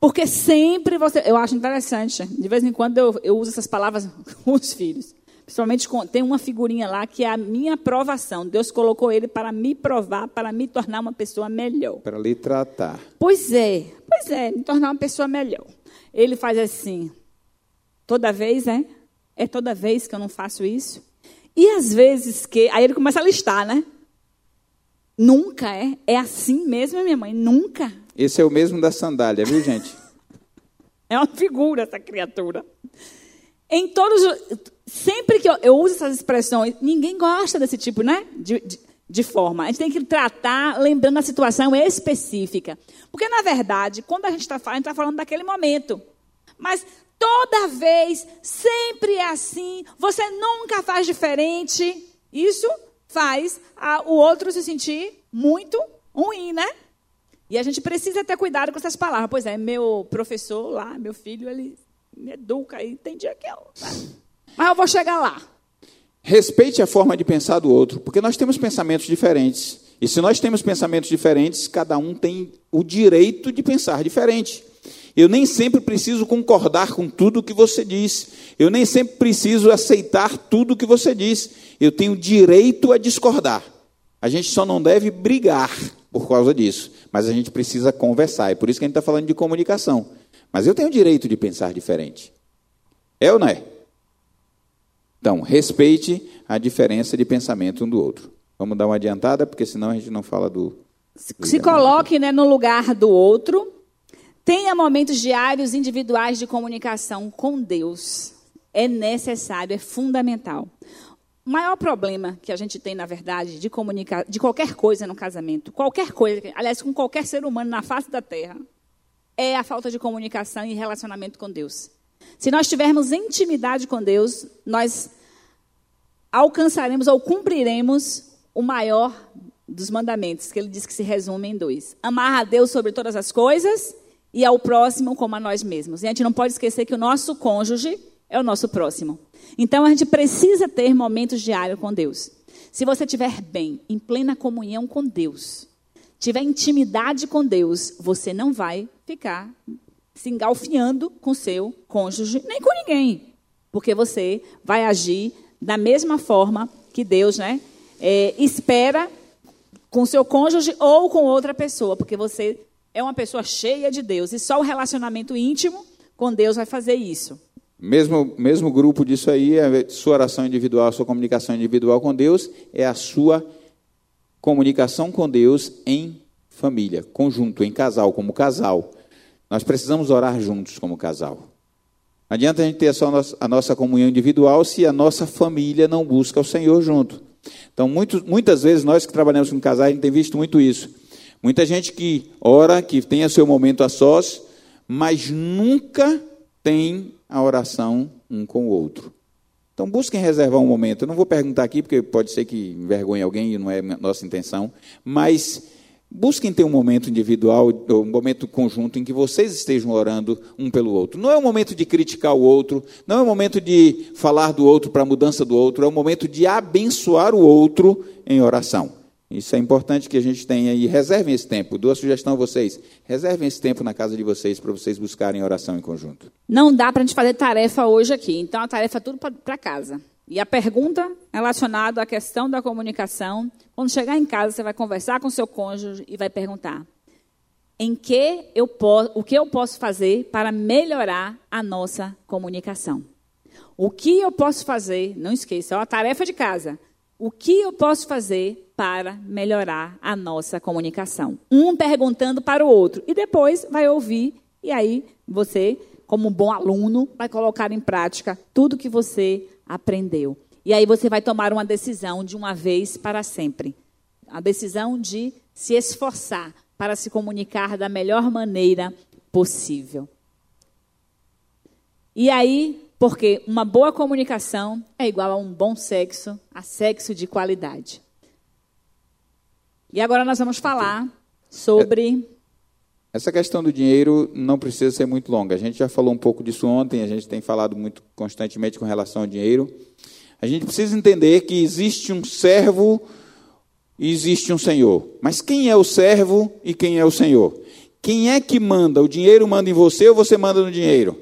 Porque sempre você. Eu acho interessante. De vez em quando eu, eu uso essas palavras com os filhos. Principalmente tem uma figurinha lá que é a minha provação. Deus colocou ele para me provar, para me tornar uma pessoa melhor. Para lhe tratar. Pois é, pois é, me tornar uma pessoa melhor. Ele faz assim, toda vez, é? É toda vez que eu não faço isso. E às vezes que. Aí ele começa a listar, né? Nunca é. É assim mesmo, minha mãe? Nunca. Esse é o mesmo da sandália, viu, gente? é uma figura essa criatura. Em todos sempre que eu, eu, uso essas expressões, ninguém gosta desse tipo né, de, de, de, forma. A gente tem que tratar lembrando a situação específica. Porque, na verdade, quando a gente está falando, a gente está falando daquele momento. Mas toda vez, sempre é assim, você nunca faz diferente. Isso faz a, o outro se sentir muito ruim, né? E a gente precisa ter cuidado com essas palavras. Pois é, meu professor lá, meu filho, ele me educa e tem dia que eu. Mas eu vou chegar lá. Respeite a forma de pensar do outro, porque nós temos pensamentos diferentes. E se nós temos pensamentos diferentes, cada um tem o direito de pensar diferente. Eu nem sempre preciso concordar com tudo que você diz. Eu nem sempre preciso aceitar tudo que você diz. Eu tenho direito a discordar. A gente só não deve brigar por causa disso. Mas a gente precisa conversar. É por isso que a gente está falando de comunicação. Mas eu tenho direito de pensar diferente. É ou não é? Então, respeite a diferença de pensamento um do outro. Vamos dar uma adiantada, porque senão a gente não fala do. do Se coloque né, no lugar do outro. Tenha momentos diários individuais de comunicação com Deus. É necessário, é fundamental. O maior problema que a gente tem, na verdade, de comunicar, de qualquer coisa no casamento, qualquer coisa, aliás, com qualquer ser humano na face da Terra, é a falta de comunicação e relacionamento com Deus. Se nós tivermos intimidade com Deus, nós alcançaremos ou cumpriremos o maior dos mandamentos, que ele diz que se resume em dois: amar a Deus sobre todas as coisas e ao próximo como a nós mesmos. E a gente não pode esquecer que o nosso cônjuge é o nosso próximo. Então a gente precisa ter momentos diários com Deus. Se você estiver bem, em plena comunhão com Deus, tiver intimidade com Deus, você não vai ficar se engalfiando com seu cônjuge, nem com ninguém. Porque você vai agir da mesma forma que Deus né, é, espera com seu cônjuge ou com outra pessoa. Porque você é uma pessoa cheia de Deus. E só o relacionamento íntimo com Deus vai fazer isso. Mesmo, mesmo grupo disso aí, a sua oração individual, a sua comunicação individual com Deus, é a sua comunicação com Deus em família, conjunto, em casal, como casal. Nós precisamos orar juntos como casal. Não adianta a gente ter só a nossa, comunhão individual se a nossa família não busca o Senhor junto. Então, muito, muitas vezes, nós que trabalhamos com casais, a gente tem visto muito isso. Muita gente que ora, que tem seu momento a sós, mas nunca tem a oração um com o outro. Então busquem reservar um momento. Eu não vou perguntar aqui, porque pode ser que envergonhe alguém e não é nossa intenção, mas busquem ter um momento individual, um momento conjunto em que vocês estejam orando um pelo outro. Não é um momento de criticar o outro, não é um momento de falar do outro para a mudança do outro, é um momento de abençoar o outro em oração. Isso é importante que a gente tenha e reservem esse tempo. Dou a sugestão a vocês: reservem esse tempo na casa de vocês para vocês buscarem oração em conjunto. Não dá para a gente fazer tarefa hoje aqui, então a tarefa é tudo para casa. E a pergunta relacionada à questão da comunicação, quando chegar em casa, você vai conversar com seu cônjuge e vai perguntar: em que eu o que eu posso fazer para melhorar a nossa comunicação? O que eu posso fazer? Não esqueça, é uma tarefa de casa. O que eu posso fazer para melhorar a nossa comunicação. Um perguntando para o outro e depois vai ouvir e aí você, como um bom aluno, vai colocar em prática tudo que você aprendeu. E aí você vai tomar uma decisão de uma vez para sempre. A decisão de se esforçar para se comunicar da melhor maneira possível. E aí, porque uma boa comunicação é igual a um bom sexo, a sexo de qualidade. E agora nós vamos falar sobre. Essa questão do dinheiro não precisa ser muito longa. A gente já falou um pouco disso ontem, a gente tem falado muito constantemente com relação ao dinheiro. A gente precisa entender que existe um servo e existe um senhor. Mas quem é o servo e quem é o senhor? Quem é que manda? O dinheiro manda em você ou você manda no dinheiro?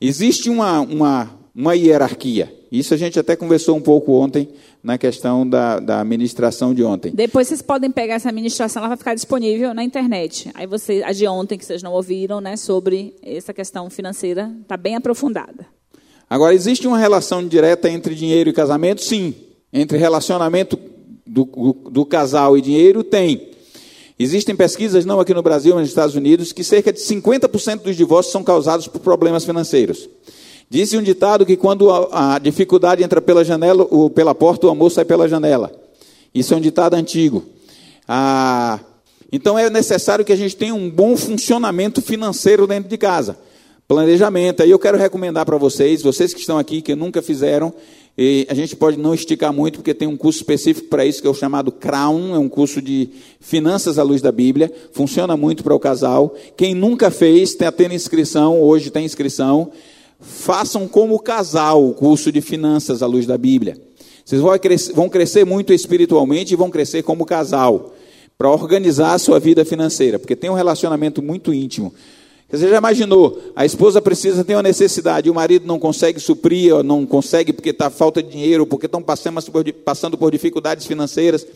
Existe uma, uma, uma hierarquia. Isso a gente até conversou um pouco ontem na questão da, da administração de ontem. Depois vocês podem pegar essa administração, ela vai ficar disponível na internet. Aí você, a de ontem que vocês não ouviram, né, sobre essa questão financeira, está bem aprofundada. Agora, existe uma relação direta entre dinheiro e casamento? Sim. Entre relacionamento do, do, do casal e dinheiro, tem. Existem pesquisas, não aqui no Brasil, mas nos Estados Unidos, que cerca de 50% dos divórcios são causados por problemas financeiros. Disse um ditado que quando a, a dificuldade entra pela janela, ou pela porta, o amor sai pela janela. Isso é um ditado antigo. Ah, então é necessário que a gente tenha um bom funcionamento financeiro dentro de casa. Planejamento. Aí eu quero recomendar para vocês, vocês que estão aqui, que nunca fizeram, a gente pode não esticar muito, porque tem um curso específico para isso, que é o chamado Crown, é um curso de finanças à luz da Bíblia, funciona muito para o casal. Quem nunca fez, está tendo inscrição, hoje tem inscrição façam como casal o curso de finanças à luz da Bíblia. Vocês vão crescer, vão crescer muito espiritualmente e vão crescer como casal, para organizar a sua vida financeira, porque tem um relacionamento muito íntimo. Você já imaginou? A esposa precisa ter uma necessidade, e o marido não consegue suprir, não consegue porque está falta de dinheiro, porque estão passando por dificuldades financeiras.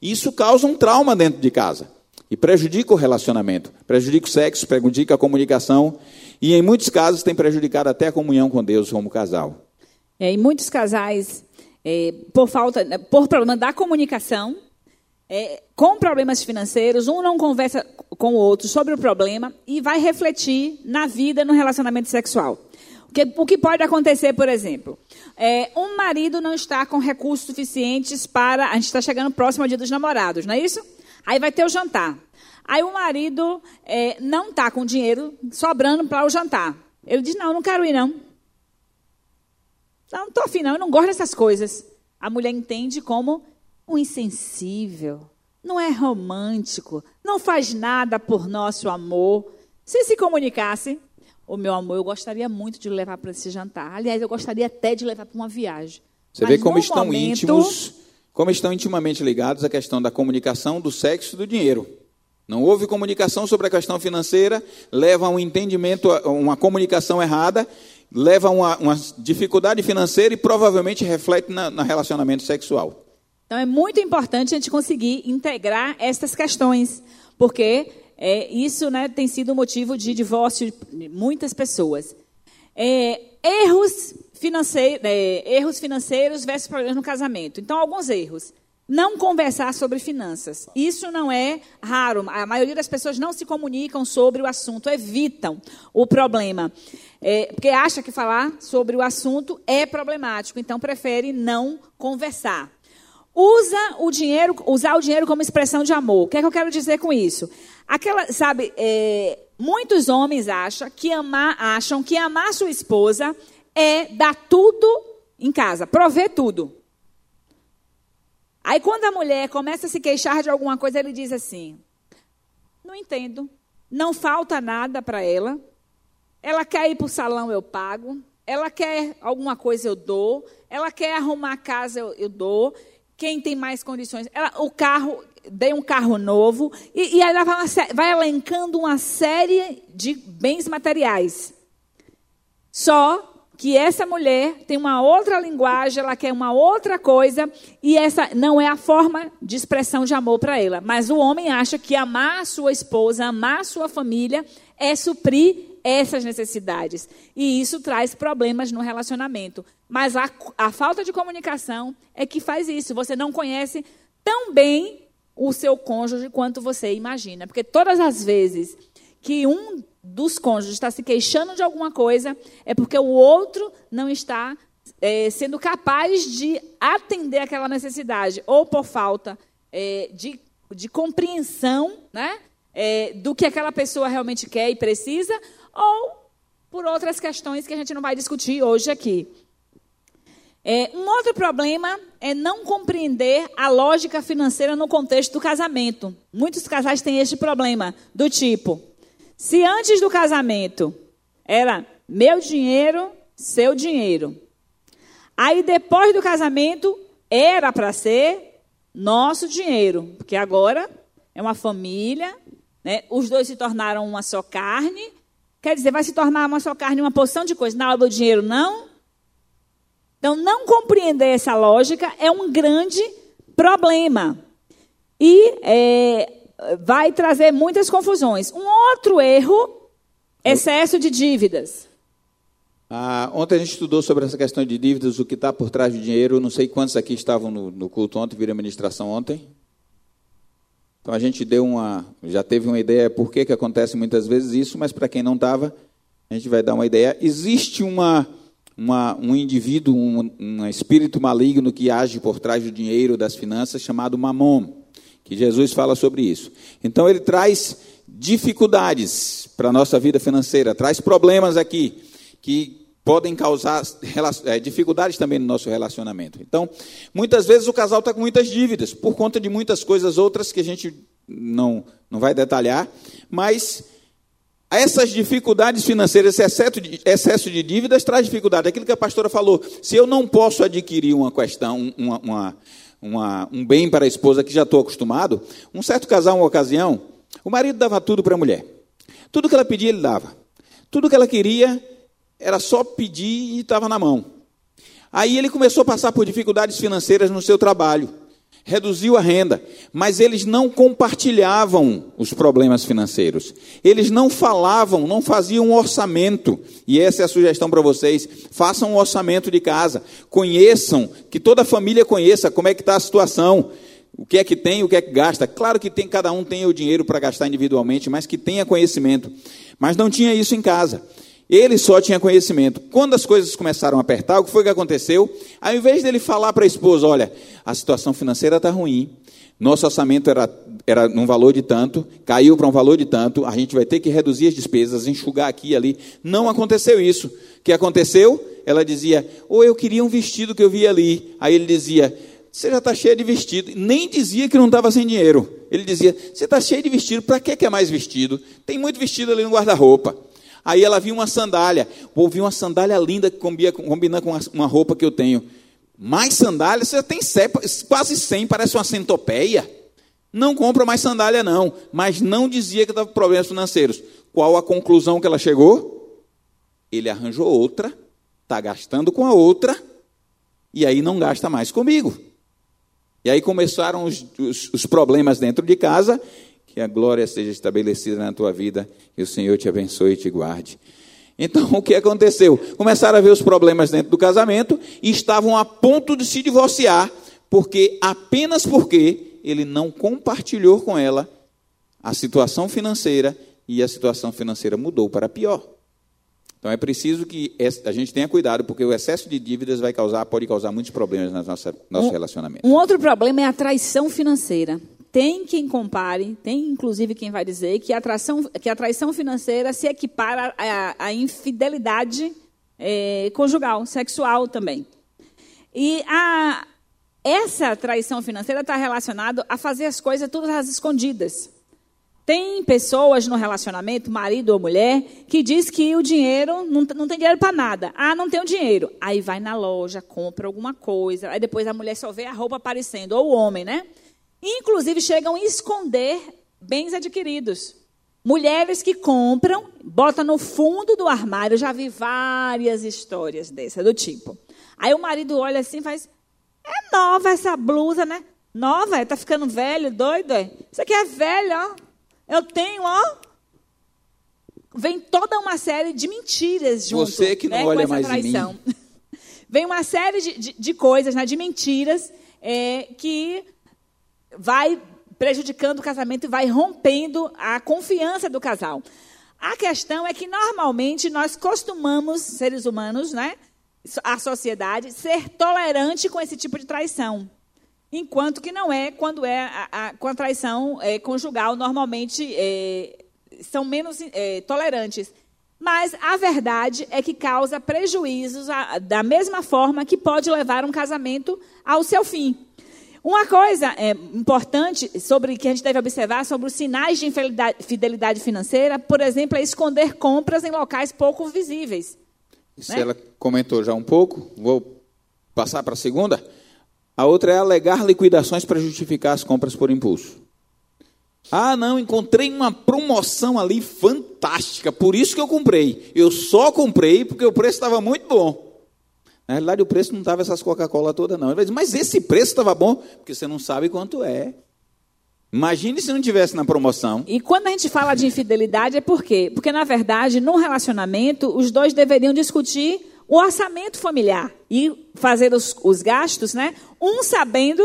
Isso causa um trauma dentro de casa e prejudica o relacionamento, prejudica o sexo, prejudica a comunicação e em muitos casos tem prejudicado até a comunhão com Deus como casal. É, muitos casais, é, por falta, por problema da comunicação, é, com problemas financeiros, um não conversa com o outro sobre o problema e vai refletir na vida, no relacionamento sexual. O que, o que pode acontecer, por exemplo, é, um marido não está com recursos suficientes para. A gente está chegando próximo ao dia dos namorados, não é isso? Aí vai ter o jantar. Aí o marido é, não está com dinheiro sobrando para o jantar. Ele diz: Não, não quero ir, não. Não, não estou afim, não. Eu não gosto dessas coisas. A mulher entende como um insensível, não é romântico, não faz nada por nosso amor. Se se comunicasse, o meu amor, eu gostaria muito de levar para esse jantar. Aliás, eu gostaria até de levar para uma viagem. Você Mas vê como estão momento... íntimos, como estão intimamente ligados à questão da comunicação, do sexo e do dinheiro. Não houve comunicação sobre a questão financeira, leva a um entendimento, uma comunicação errada, leva a uma, uma dificuldade financeira e provavelmente reflete no relacionamento sexual. Então é muito importante a gente conseguir integrar essas questões, porque é, isso né, tem sido motivo de divórcio de muitas pessoas. É, erros, é, erros financeiros versus problemas no casamento. Então, alguns erros. Não conversar sobre finanças. Isso não é raro. A maioria das pessoas não se comunicam sobre o assunto, evitam o problema. É, porque acha que falar sobre o assunto é problemático, então prefere não conversar. Usa o dinheiro, usar o dinheiro como expressão de amor. O que é que eu quero dizer com isso? Aquela, sabe, é, muitos homens acham que amar, acham que amar sua esposa é dar tudo em casa, prover tudo. Aí quando a mulher começa a se queixar de alguma coisa, ele diz assim: Não entendo. Não falta nada para ela. Ela quer ir para o salão, eu pago. Ela quer alguma coisa, eu dou. Ela quer arrumar a casa, eu, eu dou quem tem mais condições. Ela, o carro, dei um carro novo, e, e ela vai, vai elencando uma série de bens materiais. Só que essa mulher tem uma outra linguagem, ela quer uma outra coisa, e essa não é a forma de expressão de amor para ela. Mas o homem acha que amar a sua esposa, amar a sua família, é suprir essas necessidades. E isso traz problemas no relacionamento. Mas a, a falta de comunicação é que faz isso. Você não conhece tão bem o seu cônjuge quanto você imagina. Porque todas as vezes que um dos cônjuges está se queixando de alguma coisa, é porque o outro não está é, sendo capaz de atender aquela necessidade, ou por falta é, de, de compreensão né, é, do que aquela pessoa realmente quer e precisa, ou por outras questões que a gente não vai discutir hoje aqui. É, um outro problema é não compreender a lógica financeira no contexto do casamento. Muitos casais têm este problema, do tipo: se antes do casamento era meu dinheiro, seu dinheiro, aí depois do casamento era para ser nosso dinheiro, porque agora é uma família, né? os dois se tornaram uma só carne, Quer dizer, vai se tornar uma só carne uma porção de coisas. Na hora do dinheiro, não. Então, não compreender essa lógica é um grande problema. E é, vai trazer muitas confusões. Um outro erro, excesso de dívidas. Ah, ontem a gente estudou sobre essa questão de dívidas, o que está por trás do dinheiro. Não sei quantos aqui estavam no, no culto ontem, viram a ministração ontem. Então a gente deu uma, já teve uma ideia por que, que acontece muitas vezes isso, mas para quem não estava, a gente vai dar uma ideia. Existe uma, uma, um indivíduo, um, um espírito maligno que age por trás do dinheiro, das finanças, chamado Mamon, que Jesus fala sobre isso. Então ele traz dificuldades para a nossa vida financeira, traz problemas aqui que podem causar é, dificuldades também no nosso relacionamento. Então, muitas vezes o casal está com muitas dívidas, por conta de muitas coisas outras que a gente não, não vai detalhar, mas essas dificuldades financeiras, esse excesso de, excesso de dívidas traz dificuldade. Aquilo que a pastora falou, se eu não posso adquirir uma questão, uma, uma, uma, um bem para a esposa que já estou acostumado, um certo casal, uma ocasião, o marido dava tudo para a mulher. Tudo que ela pedia, ele dava. Tudo que ela queria, era só pedir e estava na mão. Aí ele começou a passar por dificuldades financeiras no seu trabalho. reduziu a renda, mas eles não compartilhavam os problemas financeiros. Eles não falavam, não faziam um orçamento. E essa é a sugestão para vocês. Façam um orçamento de casa. Conheçam, que toda a família conheça como é que está a situação. O que é que tem, o que é que gasta. Claro que tem, cada um tem o dinheiro para gastar individualmente, mas que tenha conhecimento. Mas não tinha isso em casa. Ele só tinha conhecimento. Quando as coisas começaram a apertar, o que foi que aconteceu? Ao invés dele falar para a esposa: olha, a situação financeira está ruim, nosso orçamento era, era num valor de tanto, caiu para um valor de tanto, a gente vai ter que reduzir as despesas, enxugar aqui e ali. Não aconteceu isso. O que aconteceu? Ela dizia: ou eu queria um vestido que eu vi ali. Aí ele dizia: você já está cheio de vestido. Nem dizia que não estava sem dinheiro. Ele dizia: Você está cheio de vestido, para que quer mais vestido? Tem muito vestido ali no guarda-roupa. Aí ela viu uma sandália. Vou vi uma sandália linda que combina, com uma roupa que eu tenho. Mais sandália? Você tem quase 100, parece uma centopeia. Não compra mais sandália, não. Mas não dizia que estava com problemas financeiros. Qual a conclusão que ela chegou? Ele arranjou outra, está gastando com a outra, e aí não gasta mais comigo. E aí começaram os, os, os problemas dentro de casa, que a glória seja estabelecida na tua vida, e o Senhor te abençoe e te guarde. Então, o que aconteceu? Começaram a ver os problemas dentro do casamento e estavam a ponto de se divorciar, porque apenas porque ele não compartilhou com ela a situação financeira e a situação financeira mudou para pior. Então é preciso que a gente tenha cuidado, porque o excesso de dívidas vai causar, pode causar muitos problemas no nosso, nosso um, relacionamento. Um outro problema é a traição financeira tem quem compare, tem inclusive quem vai dizer que a, atração, que a traição financeira se equipara à, infidelidade é, conjugal, sexual também. E a, essa traição financeira está relacionada a fazer as coisas todas às escondidas. Tem pessoas no relacionamento, marido ou mulher, que diz que o dinheiro não, não tem dinheiro para nada. Ah, não tenho dinheiro. Aí vai na loja, compra alguma coisa. Aí depois a mulher só vê a roupa aparecendo, ou o homem, né? Inclusive chegam a esconder bens adquiridos. Mulheres que compram, botam no fundo do armário, já vi várias histórias dessa do tipo. Aí o marido olha assim e faz: É nova essa blusa, né? Nova, tá ficando velho, doido, é? Isso aqui é velho, ó. Eu tenho, ó. Vem toda uma série de mentiras junto. Você que não né, olha mais traição. em mim. Vem uma série de, de, de coisas, né, de mentiras, é, que vai prejudicando o casamento e vai rompendo a confiança do casal. A questão é que normalmente nós costumamos, seres humanos, né, a sociedade, ser tolerante com esse tipo de traição. Enquanto que não é quando é a, a, com a traição é, conjugal, normalmente é, são menos é, tolerantes. Mas a verdade é que causa prejuízos a, da mesma forma que pode levar um casamento ao seu fim. Uma coisa é, importante sobre que a gente deve observar sobre os sinais de infidelidade financeira, por exemplo, é esconder compras em locais pouco visíveis. Isso né? ela comentou já um pouco. Vou passar para a segunda. A outra é alegar liquidações para justificar as compras por impulso. Ah, não, encontrei uma promoção ali fantástica, por isso que eu comprei. Eu só comprei porque o preço estava muito bom. Na realidade, o preço não estava essas Coca-Cola toda, não. Ele vai dizer, mas esse preço estava bom, porque você não sabe quanto é. Imagine se não tivesse na promoção. E quando a gente fala de infidelidade, é por quê? Porque, na verdade, num relacionamento, os dois deveriam discutir o orçamento familiar e fazer os, os gastos, né? Um sabendo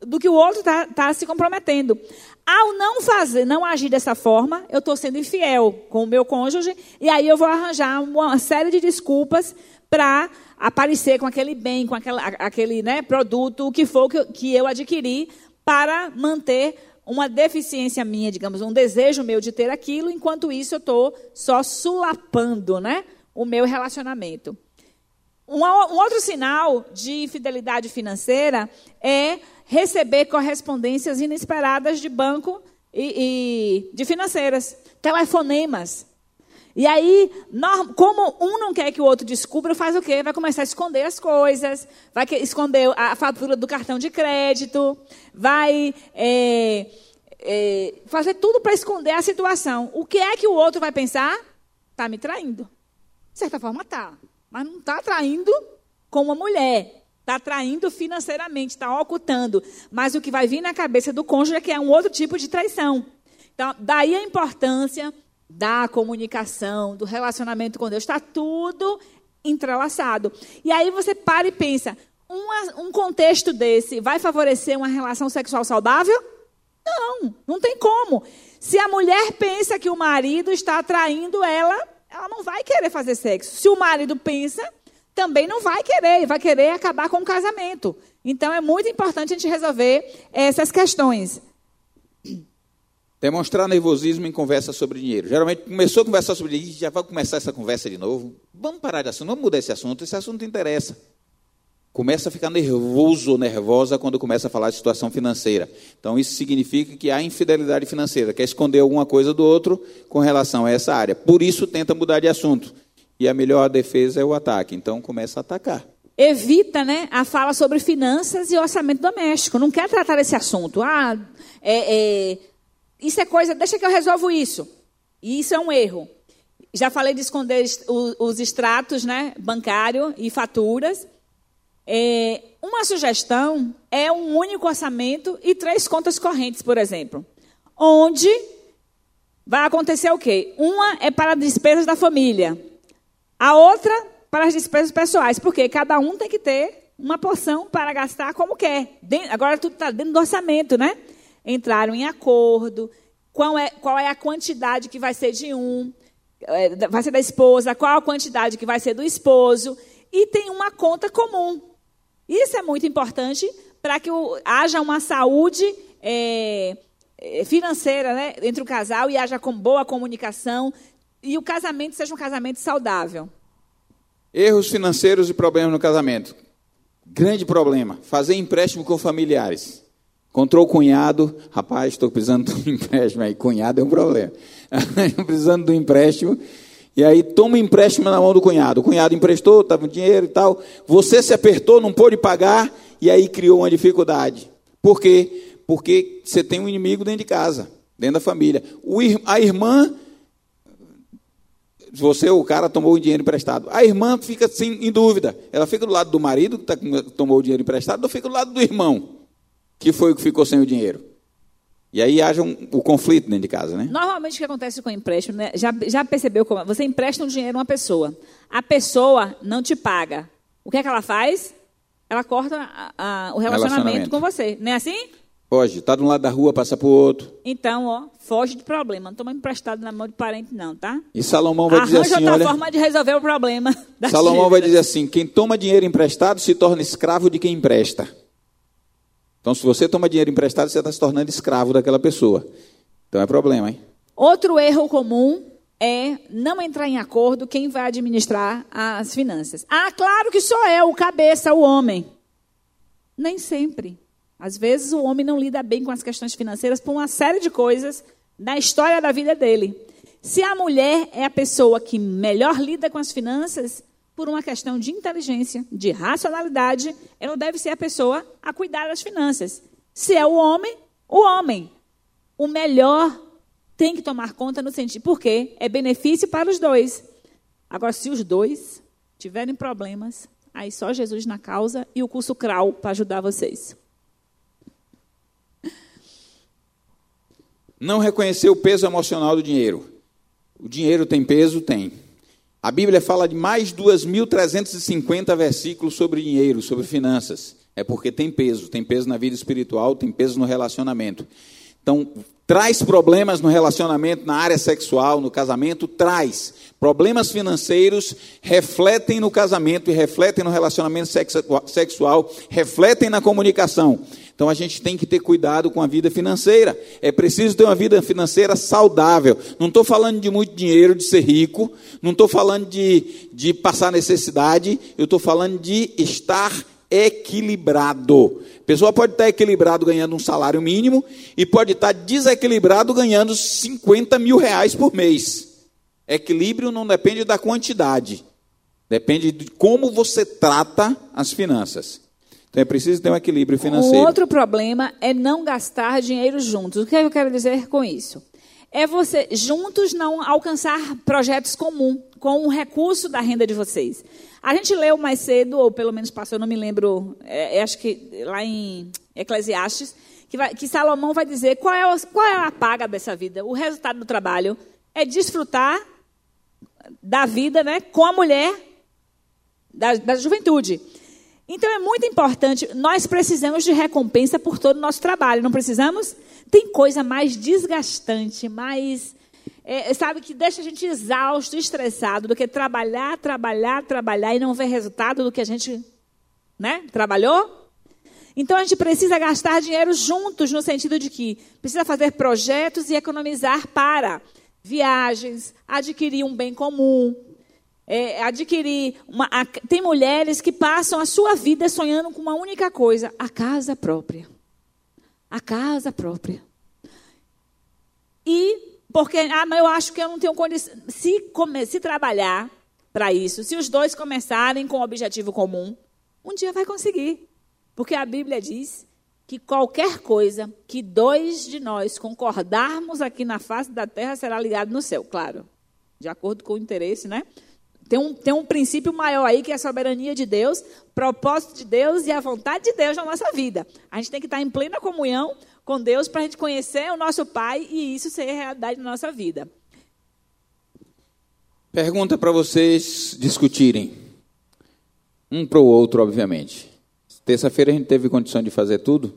do que o outro está tá se comprometendo. Ao não fazer, não agir dessa forma, eu estou sendo infiel com o meu cônjuge, e aí eu vou arranjar uma série de desculpas para aparecer com aquele bem, com aquela, aquele né, produto, o que for que, que eu adquiri, para manter uma deficiência minha, digamos, um desejo meu de ter aquilo, enquanto isso eu estou só sulapando né, o meu relacionamento. Um, um, outro sinal de infidelidade financeira é receber correspondências inesperadas de banco e, e de financeiras, telefonemas. E aí, como um não quer que o outro descubra, faz o quê? Vai começar a esconder as coisas, vai esconder a fatura do cartão de crédito, vai é, é, fazer tudo para esconder a situação. O que é que o outro vai pensar? Está me traindo. De certa forma, está. Mas não está traindo com uma mulher. Está traindo financeiramente, está ocultando. Mas o que vai vir na cabeça do cônjuge é que é um outro tipo de traição. Então, daí a importância da comunicação, do relacionamento com Deus. Está tudo entrelaçado. E aí você para e pensa: uma, um contexto desse vai favorecer uma relação sexual saudável? Não, não tem como. Se a mulher pensa que o marido está atraindo ela, ela não vai querer fazer sexo. Se o marido pensa, também não vai querer, vai querer acabar com o casamento. Então é muito importante a gente resolver essas questões. Demonstrar nervosismo em conversa sobre dinheiro. Geralmente começou a conversar sobre dinheiro, já vai começar essa conversa de novo. Vamos parar de assunto, vamos mudar esse assunto, esse assunto interessa começa a ficar nervoso ou nervosa quando começa a falar de situação financeira. Então, isso significa que há infidelidade financeira, quer esconder alguma coisa do outro com relação a essa área. Por isso, tenta mudar de assunto. E a melhor defesa é o ataque. Então, começa a atacar. Evita né, a fala sobre finanças e orçamento doméstico. Não quer tratar esse assunto. Ah, é, é, isso é coisa, deixa que eu resolvo isso. E isso é um erro. Já falei de esconder os, os extratos né, bancário e faturas. É, uma sugestão é um único orçamento e três contas correntes, por exemplo. Onde vai acontecer o quê? Uma é para despesas da família, a outra para as despesas pessoais, porque cada um tem que ter uma porção para gastar como quer. Agora tudo está dentro do orçamento, né? Entraram em acordo, qual é, qual é a quantidade que vai ser de um, é, vai ser da esposa, qual a quantidade que vai ser do esposo, e tem uma conta comum. Isso é muito importante para que o, haja uma saúde é, é, financeira né, entre o casal e haja com boa comunicação e o casamento seja um casamento saudável. Erros financeiros e problemas no casamento. Grande problema. Fazer empréstimo com familiares. Encontrou o cunhado, rapaz, estou precisando de um empréstimo aí. Cunhado é um problema. precisando de um empréstimo e aí toma um empréstimo na mão do cunhado. O cunhado emprestou, estava com dinheiro e tal. Você se apertou, não pôde pagar, e aí criou uma dificuldade. Por quê? Porque você tem um inimigo dentro de casa, dentro da família. O, a irmã, você, o cara, tomou o dinheiro emprestado. A irmã fica assim, em dúvida. Ela fica do lado do marido, que tá, tomou o dinheiro emprestado, ou fica do lado do irmão, que foi o que ficou sem o dinheiro. E aí haja um, o conflito dentro de casa, né? Normalmente o que acontece com o empréstimo, né? já, já percebeu como você empresta um dinheiro a uma pessoa, a pessoa não te paga. O que é que ela faz? Ela corta a, a, o relacionamento, relacionamento, com você, não é assim? Foge, está de um lado da rua, passa para o outro. Então, ó, foge de problema. Não toma emprestado na mão de parente, não, tá? E Salomão vai Arranja dizer assim, outra olha... forma de resolver o problema. Salomão vai dizer assim, quem toma dinheiro emprestado se torna escravo de quem empresta. Então, se você toma dinheiro emprestado, você está se tornando escravo daquela pessoa. Então é problema, hein? Outro erro comum é não entrar em acordo quem vai administrar as finanças. Ah, claro que só é o cabeça, o homem. Nem sempre. Às vezes o homem não lida bem com as questões financeiras por uma série de coisas na história da vida dele. Se a mulher é a pessoa que melhor lida com as finanças, por uma questão de inteligência, de racionalidade, ela deve ser a pessoa a cuidar das finanças. Se é o homem, o homem. O melhor tem que tomar conta no sentido, porque é benefício para os dois. Agora, se os dois tiverem problemas, aí só Jesus na causa e o curso CRAU para ajudar vocês. Não reconhecer o peso emocional do dinheiro. O dinheiro tem peso? Tem. A Bíblia fala de mais 2.350 versículos sobre dinheiro, sobre finanças. É porque tem peso, tem peso na vida espiritual, tem peso no relacionamento. Então, traz problemas no relacionamento, na área sexual, no casamento, traz. Problemas financeiros refletem no casamento e refletem no relacionamento sexual, refletem na comunicação. Então a gente tem que ter cuidado com a vida financeira. É preciso ter uma vida financeira saudável. Não estou falando de muito dinheiro, de ser rico. Não estou falando de, de passar necessidade. Eu estou falando de estar equilibrado. A pessoa pode estar equilibrado ganhando um salário mínimo e pode estar desequilibrado ganhando 50 mil reais por mês. Equilíbrio não depende da quantidade. Depende de como você trata as finanças. Então é preciso ter um equilíbrio financeiro. Um outro problema é não gastar dinheiro juntos. O que eu quero dizer com isso? é você juntos não alcançar projetos comuns com o recurso da renda de vocês. A gente leu mais cedo, ou pelo menos passou, eu não me lembro, é, é, acho que lá em Eclesiastes, que, vai, que Salomão vai dizer qual é, qual é a paga dessa vida. O resultado do trabalho é desfrutar da vida né, com a mulher da, da juventude. Então é muito importante, nós precisamos de recompensa por todo o nosso trabalho, não precisamos? Tem coisa mais desgastante, mais. É, sabe, que deixa a gente exausto, estressado, do que trabalhar, trabalhar, trabalhar e não ver resultado do que a gente né, trabalhou? Então a gente precisa gastar dinheiro juntos, no sentido de que precisa fazer projetos e economizar para viagens, adquirir um bem comum, é, adquirir. Uma, a, tem mulheres que passam a sua vida sonhando com uma única coisa: a casa própria. A casa própria. E, porque, ah, mas eu acho que eu não tenho condição. Se, come, se trabalhar para isso, se os dois começarem com um objetivo comum, um dia vai conseguir. Porque a Bíblia diz que qualquer coisa que dois de nós concordarmos aqui na face da terra será ligado no céu, claro, de acordo com o interesse, né? Tem um, tem um princípio maior aí que é a soberania de Deus, propósito de Deus e a vontade de Deus na nossa vida. A gente tem que estar em plena comunhão com Deus para a gente conhecer o nosso Pai e isso ser realidade na nossa vida. Pergunta para vocês discutirem. Um para o outro, obviamente. Terça-feira a gente teve condição de fazer tudo,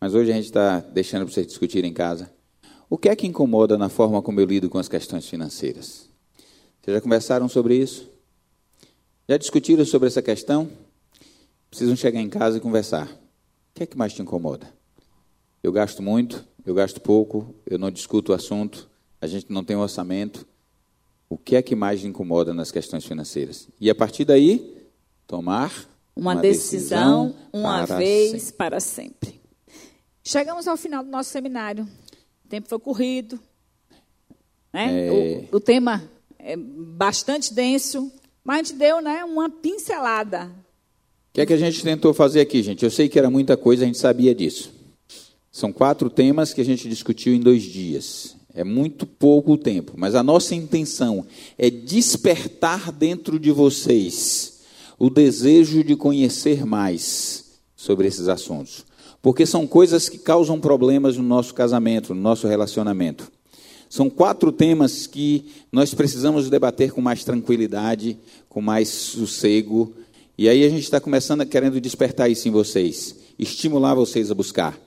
mas hoje a gente está deixando para vocês discutirem em casa. O que é que incomoda na forma como eu lido com as questões financeiras? Vocês já conversaram sobre isso? Já discutiram sobre essa questão? Precisam chegar em casa e conversar. O que é que mais te incomoda? Eu gasto muito, eu gasto pouco, eu não discuto o assunto, a gente não tem um orçamento. O que é que mais incomoda nas questões financeiras? E a partir daí, tomar uma, uma decisão, decisão, uma para vez sempre. para sempre. Chegamos ao final do nosso seminário. O tempo foi corrido. Né? É... O, o tema é bastante denso, mas a gente deu né, uma pincelada. O que é que a gente tentou fazer aqui, gente? Eu sei que era muita coisa, a gente sabia disso. São quatro temas que a gente discutiu em dois dias. É muito pouco tempo, mas a nossa intenção é despertar dentro de vocês o desejo de conhecer mais sobre esses assuntos. Porque são coisas que causam problemas no nosso casamento, no nosso relacionamento. São quatro temas que nós precisamos debater com mais tranquilidade, com mais sossego. E aí a gente está começando a querendo despertar isso em vocês, estimular vocês a buscar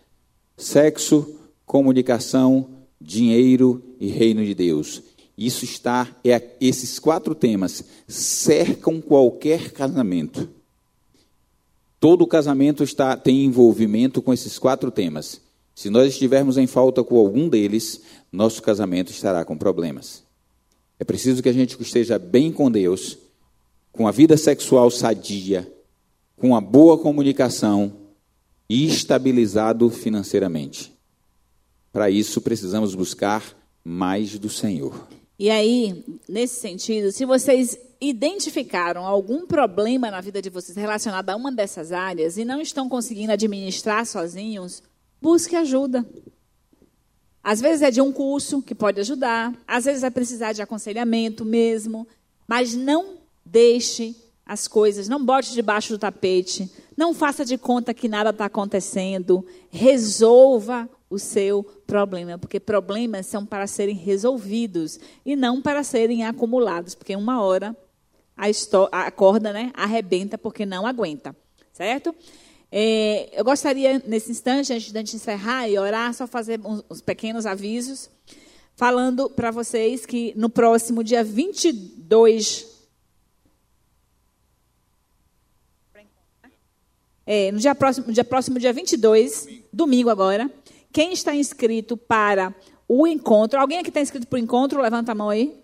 sexo, comunicação, dinheiro e reino de Deus. Isso está, é, esses quatro temas cercam qualquer casamento. Todo casamento está, tem envolvimento com esses quatro temas. Se nós estivermos em falta com algum deles, nosso casamento estará com problemas. É preciso que a gente esteja bem com Deus, com a vida sexual sadia, com a boa comunicação e estabilizado financeiramente. Para isso, precisamos buscar mais do Senhor. E aí, nesse sentido, se vocês identificaram algum problema na vida de vocês relacionado a uma dessas áreas e não estão conseguindo administrar sozinhos, busque ajuda. Às vezes é de um curso que pode ajudar, às vezes vai precisar de aconselhamento mesmo, mas não deixe as coisas, não bote debaixo do tapete, não faça de conta que nada está acontecendo, resolva o seu problema, porque problemas são para serem resolvidos e não para serem acumulados, porque uma hora a, a corda né, arrebenta porque não aguenta, certo? É, eu gostaria, nesse instante, antes de encerrar e orar, só fazer uns, uns pequenos avisos, falando para vocês que no próximo dia 22. É, no dia próximo, dia próximo, dia 22, domingo. domingo agora, quem está inscrito para o encontro, alguém aqui está inscrito para o encontro? Levanta a mão aí.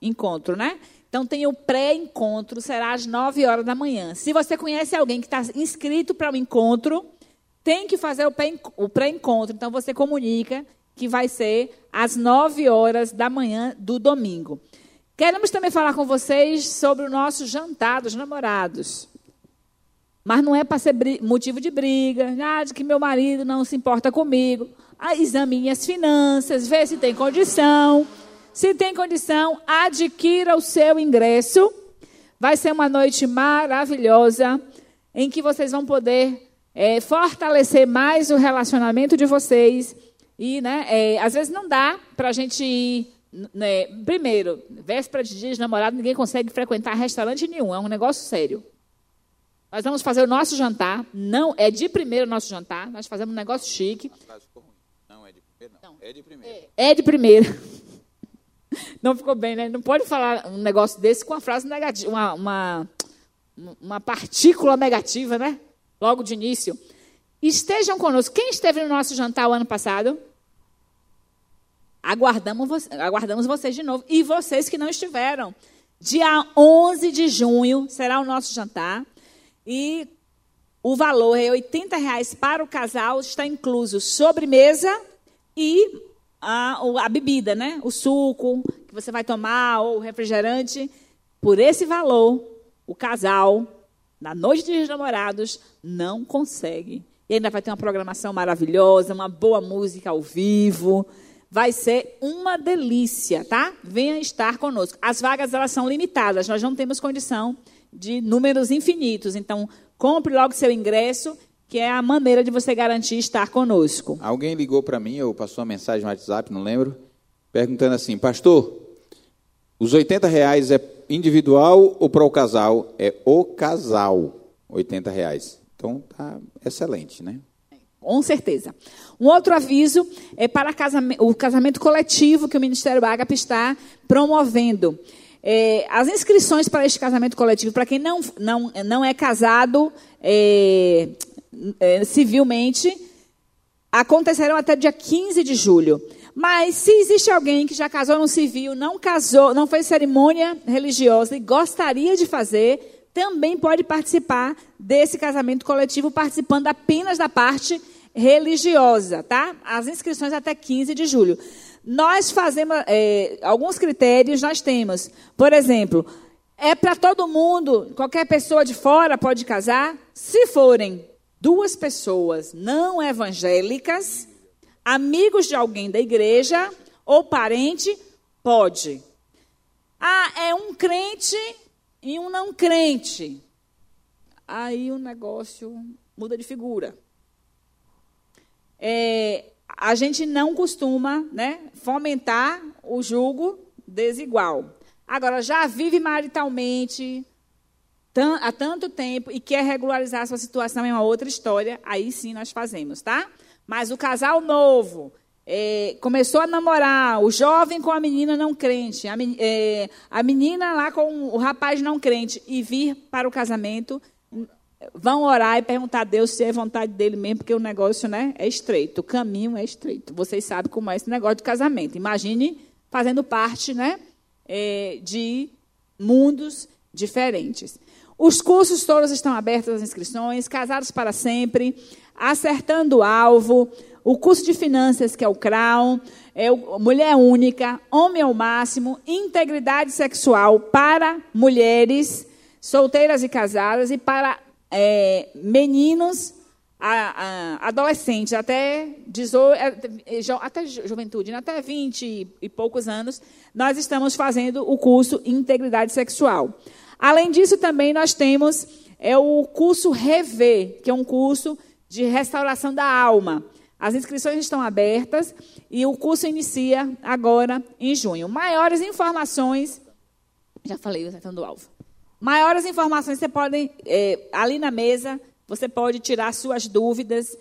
Encontro, né? Então, tem o pré-encontro, será às 9 horas da manhã. Se você conhece alguém que está inscrito para o encontro, tem que fazer o pré-encontro. Então, você comunica que vai ser às 9 horas da manhã do domingo. Queremos também falar com vocês sobre o nosso jantar dos namorados. Mas não é para ser motivo de briga, ah, de que meu marido não se importa comigo. examine as finanças, vê se tem condição. Se tem condição, adquira o seu ingresso. Vai ser uma noite maravilhosa em que vocês vão poder é, fortalecer mais o relacionamento de vocês. E, né, é, às vezes não dá para a gente ir. Né, primeiro, véspera de dia de namorado, ninguém consegue frequentar restaurante nenhum, é um negócio sério. Nós vamos fazer o nosso jantar, não é de primeiro o nosso jantar, nós fazemos um negócio chique. Não é de primeiro, não. É de primeiro. É, é de primeiro. Não ficou bem, né? Não pode falar um negócio desse com uma frase negativa, uma, uma, uma partícula negativa, né? Logo de início. Estejam conosco. Quem esteve no nosso jantar o ano passado? Aguardamos, aguardamos vocês de novo. E vocês que não estiveram. Dia 11 de junho será o nosso jantar. E o valor é 80 reais para o casal. Está incluso sobremesa e a, a bebida, né? O suco que você vai tomar ou o refrigerante. Por esse valor, o casal, na noite de namorados, não consegue. E ainda vai ter uma programação maravilhosa, uma boa música ao vivo. Vai ser uma delícia, tá? Venha estar conosco. As vagas elas são limitadas, nós não temos condição de números infinitos. Então, compre logo seu ingresso que é a maneira de você garantir estar conosco. Alguém ligou para mim ou passou uma mensagem no WhatsApp, não lembro, perguntando assim, pastor, os 80 reais é individual ou para o casal? É o casal, 80 reais. Então, tá excelente, né? Com certeza. Um outro aviso é para o casamento coletivo que o Ministério Ágape está promovendo. É, as inscrições para este casamento coletivo, para quem não, não, não é casado, é, é, civilmente acontecerão até dia 15 de julho. Mas se existe alguém que já casou no civil, não casou, não fez cerimônia religiosa e gostaria de fazer, também pode participar desse casamento coletivo, participando apenas da parte religiosa, tá? As inscrições até 15 de julho. Nós fazemos é, alguns critérios, nós temos, por exemplo, é para todo mundo, qualquer pessoa de fora pode casar, se forem duas pessoas não evangélicas, amigos de alguém da igreja ou parente, pode. Ah, é um crente e um não crente. Aí o negócio muda de figura. É, a gente não costuma né, fomentar o julgo desigual. Agora, já vive maritalmente, há tanto tempo e quer regularizar sua situação em uma outra história, aí sim nós fazemos, tá? Mas o casal novo é, começou a namorar, o jovem com a menina não crente, a, é, a menina lá com o rapaz não crente, e vir para o casamento, vão orar e perguntar a Deus se é vontade dele mesmo, porque o negócio né, é estreito, o caminho é estreito. Vocês sabem como é esse negócio de casamento. Imagine fazendo parte né, é, de mundos diferentes. Os cursos todos estão abertos às inscrições, Casados para Sempre, Acertando o Alvo, o curso de Finanças, que é o CRAU, é o Mulher Única, Homem ao Máximo, Integridade Sexual para mulheres solteiras e casadas e para é, meninos a, a, adolescentes até, 18, é, até juventude, né, até 20 e poucos anos, nós estamos fazendo o curso Integridade Sexual. Além disso, também nós temos é o curso Rever, que é um curso de restauração da alma. As inscrições estão abertas e o curso inicia agora em junho. Maiores informações, já falei, acertando o alvo. Maiores informações você pode, é, ali na mesa, você pode tirar suas dúvidas.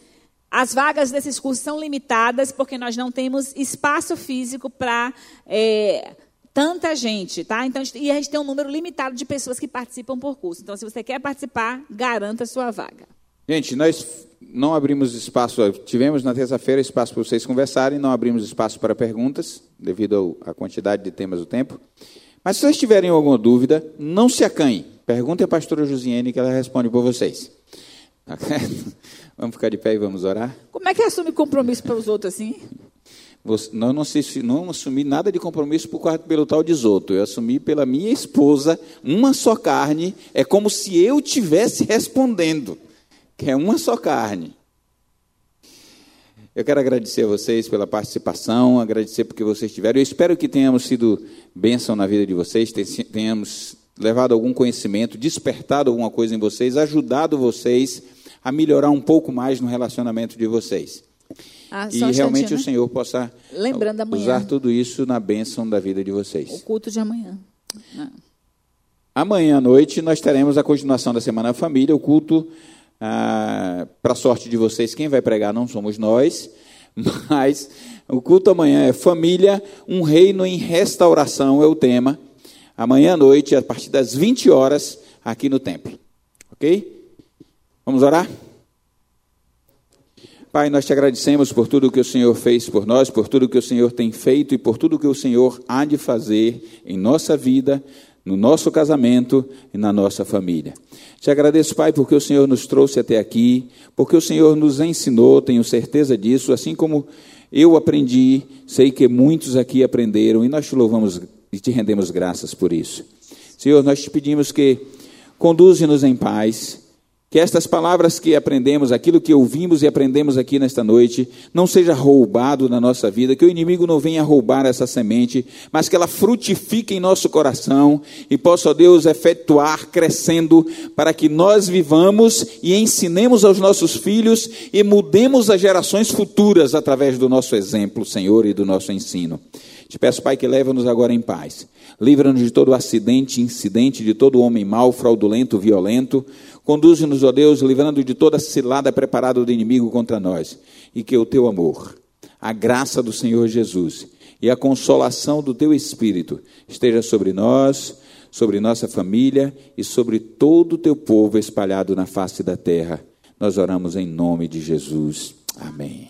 As vagas desses cursos são limitadas porque nós não temos espaço físico para é, tanta gente, tá? Então, e a gente tem um número limitado de pessoas que participam por curso. Então, se você quer participar, garanta a sua vaga. Gente, nós não abrimos espaço, tivemos na terça-feira espaço para vocês conversarem, não abrimos espaço para perguntas, devido à quantidade de temas do tempo. Mas se vocês tiverem alguma dúvida, não se acanhem. Perguntem à pastora Josiane que ela responde por vocês. vamos ficar de pé e vamos orar? Como é que assume compromisso para os outros assim? não, não, não assumi nada de compromisso por, pelo tal de Zoto. Eu assumi pela minha esposa, uma só carne. É como se eu tivesse respondendo, que é uma só carne. Eu quero agradecer a vocês pela participação, agradecer porque vocês tiveram. Eu espero que tenhamos sido bênção na vida de vocês, tenhamos levado algum conhecimento, despertado alguma coisa em vocês, ajudado vocês a melhorar um pouco mais no relacionamento de vocês. Ah, e um realmente né? o Senhor possa usar tudo isso na bênção da vida de vocês. O culto de amanhã. Não. Amanhã à noite nós teremos a continuação da Semana da Família, o culto ah, Para sorte de vocês, quem vai pregar não somos nós, mas o culto amanhã é Família, um reino em restauração é o tema. Amanhã à noite, a partir das 20 horas, aqui no templo. Ok? Vamos orar? Pai, nós te agradecemos por tudo que o Senhor fez por nós, por tudo que o Senhor tem feito e por tudo que o Senhor há de fazer em nossa vida, no nosso casamento e na nossa família. Te agradeço, Pai, porque o Senhor nos trouxe até aqui, porque o Senhor nos ensinou, tenho certeza disso, assim como eu aprendi, sei que muitos aqui aprenderam e nós te louvamos e te rendemos graças por isso. Senhor, nós te pedimos que conduze-nos em paz que estas palavras que aprendemos, aquilo que ouvimos e aprendemos aqui nesta noite, não seja roubado na nossa vida, que o inimigo não venha roubar essa semente, mas que ela frutifique em nosso coração e possa, ó Deus, efetuar crescendo para que nós vivamos e ensinemos aos nossos filhos e mudemos as gerações futuras através do nosso exemplo, Senhor, e do nosso ensino. Te peço, Pai, que leva-nos agora em paz. Livra-nos de todo acidente, incidente, de todo homem mau, fraudulento, violento. Conduze-nos, ó Deus, livrando de toda cilada preparada do inimigo contra nós. E que o teu amor, a graça do Senhor Jesus e a consolação do teu Espírito esteja sobre nós, sobre nossa família e sobre todo o teu povo espalhado na face da terra. Nós oramos em nome de Jesus. Amém.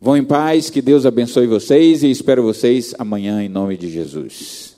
Vão em paz, que Deus abençoe vocês e espero vocês amanhã em nome de Jesus.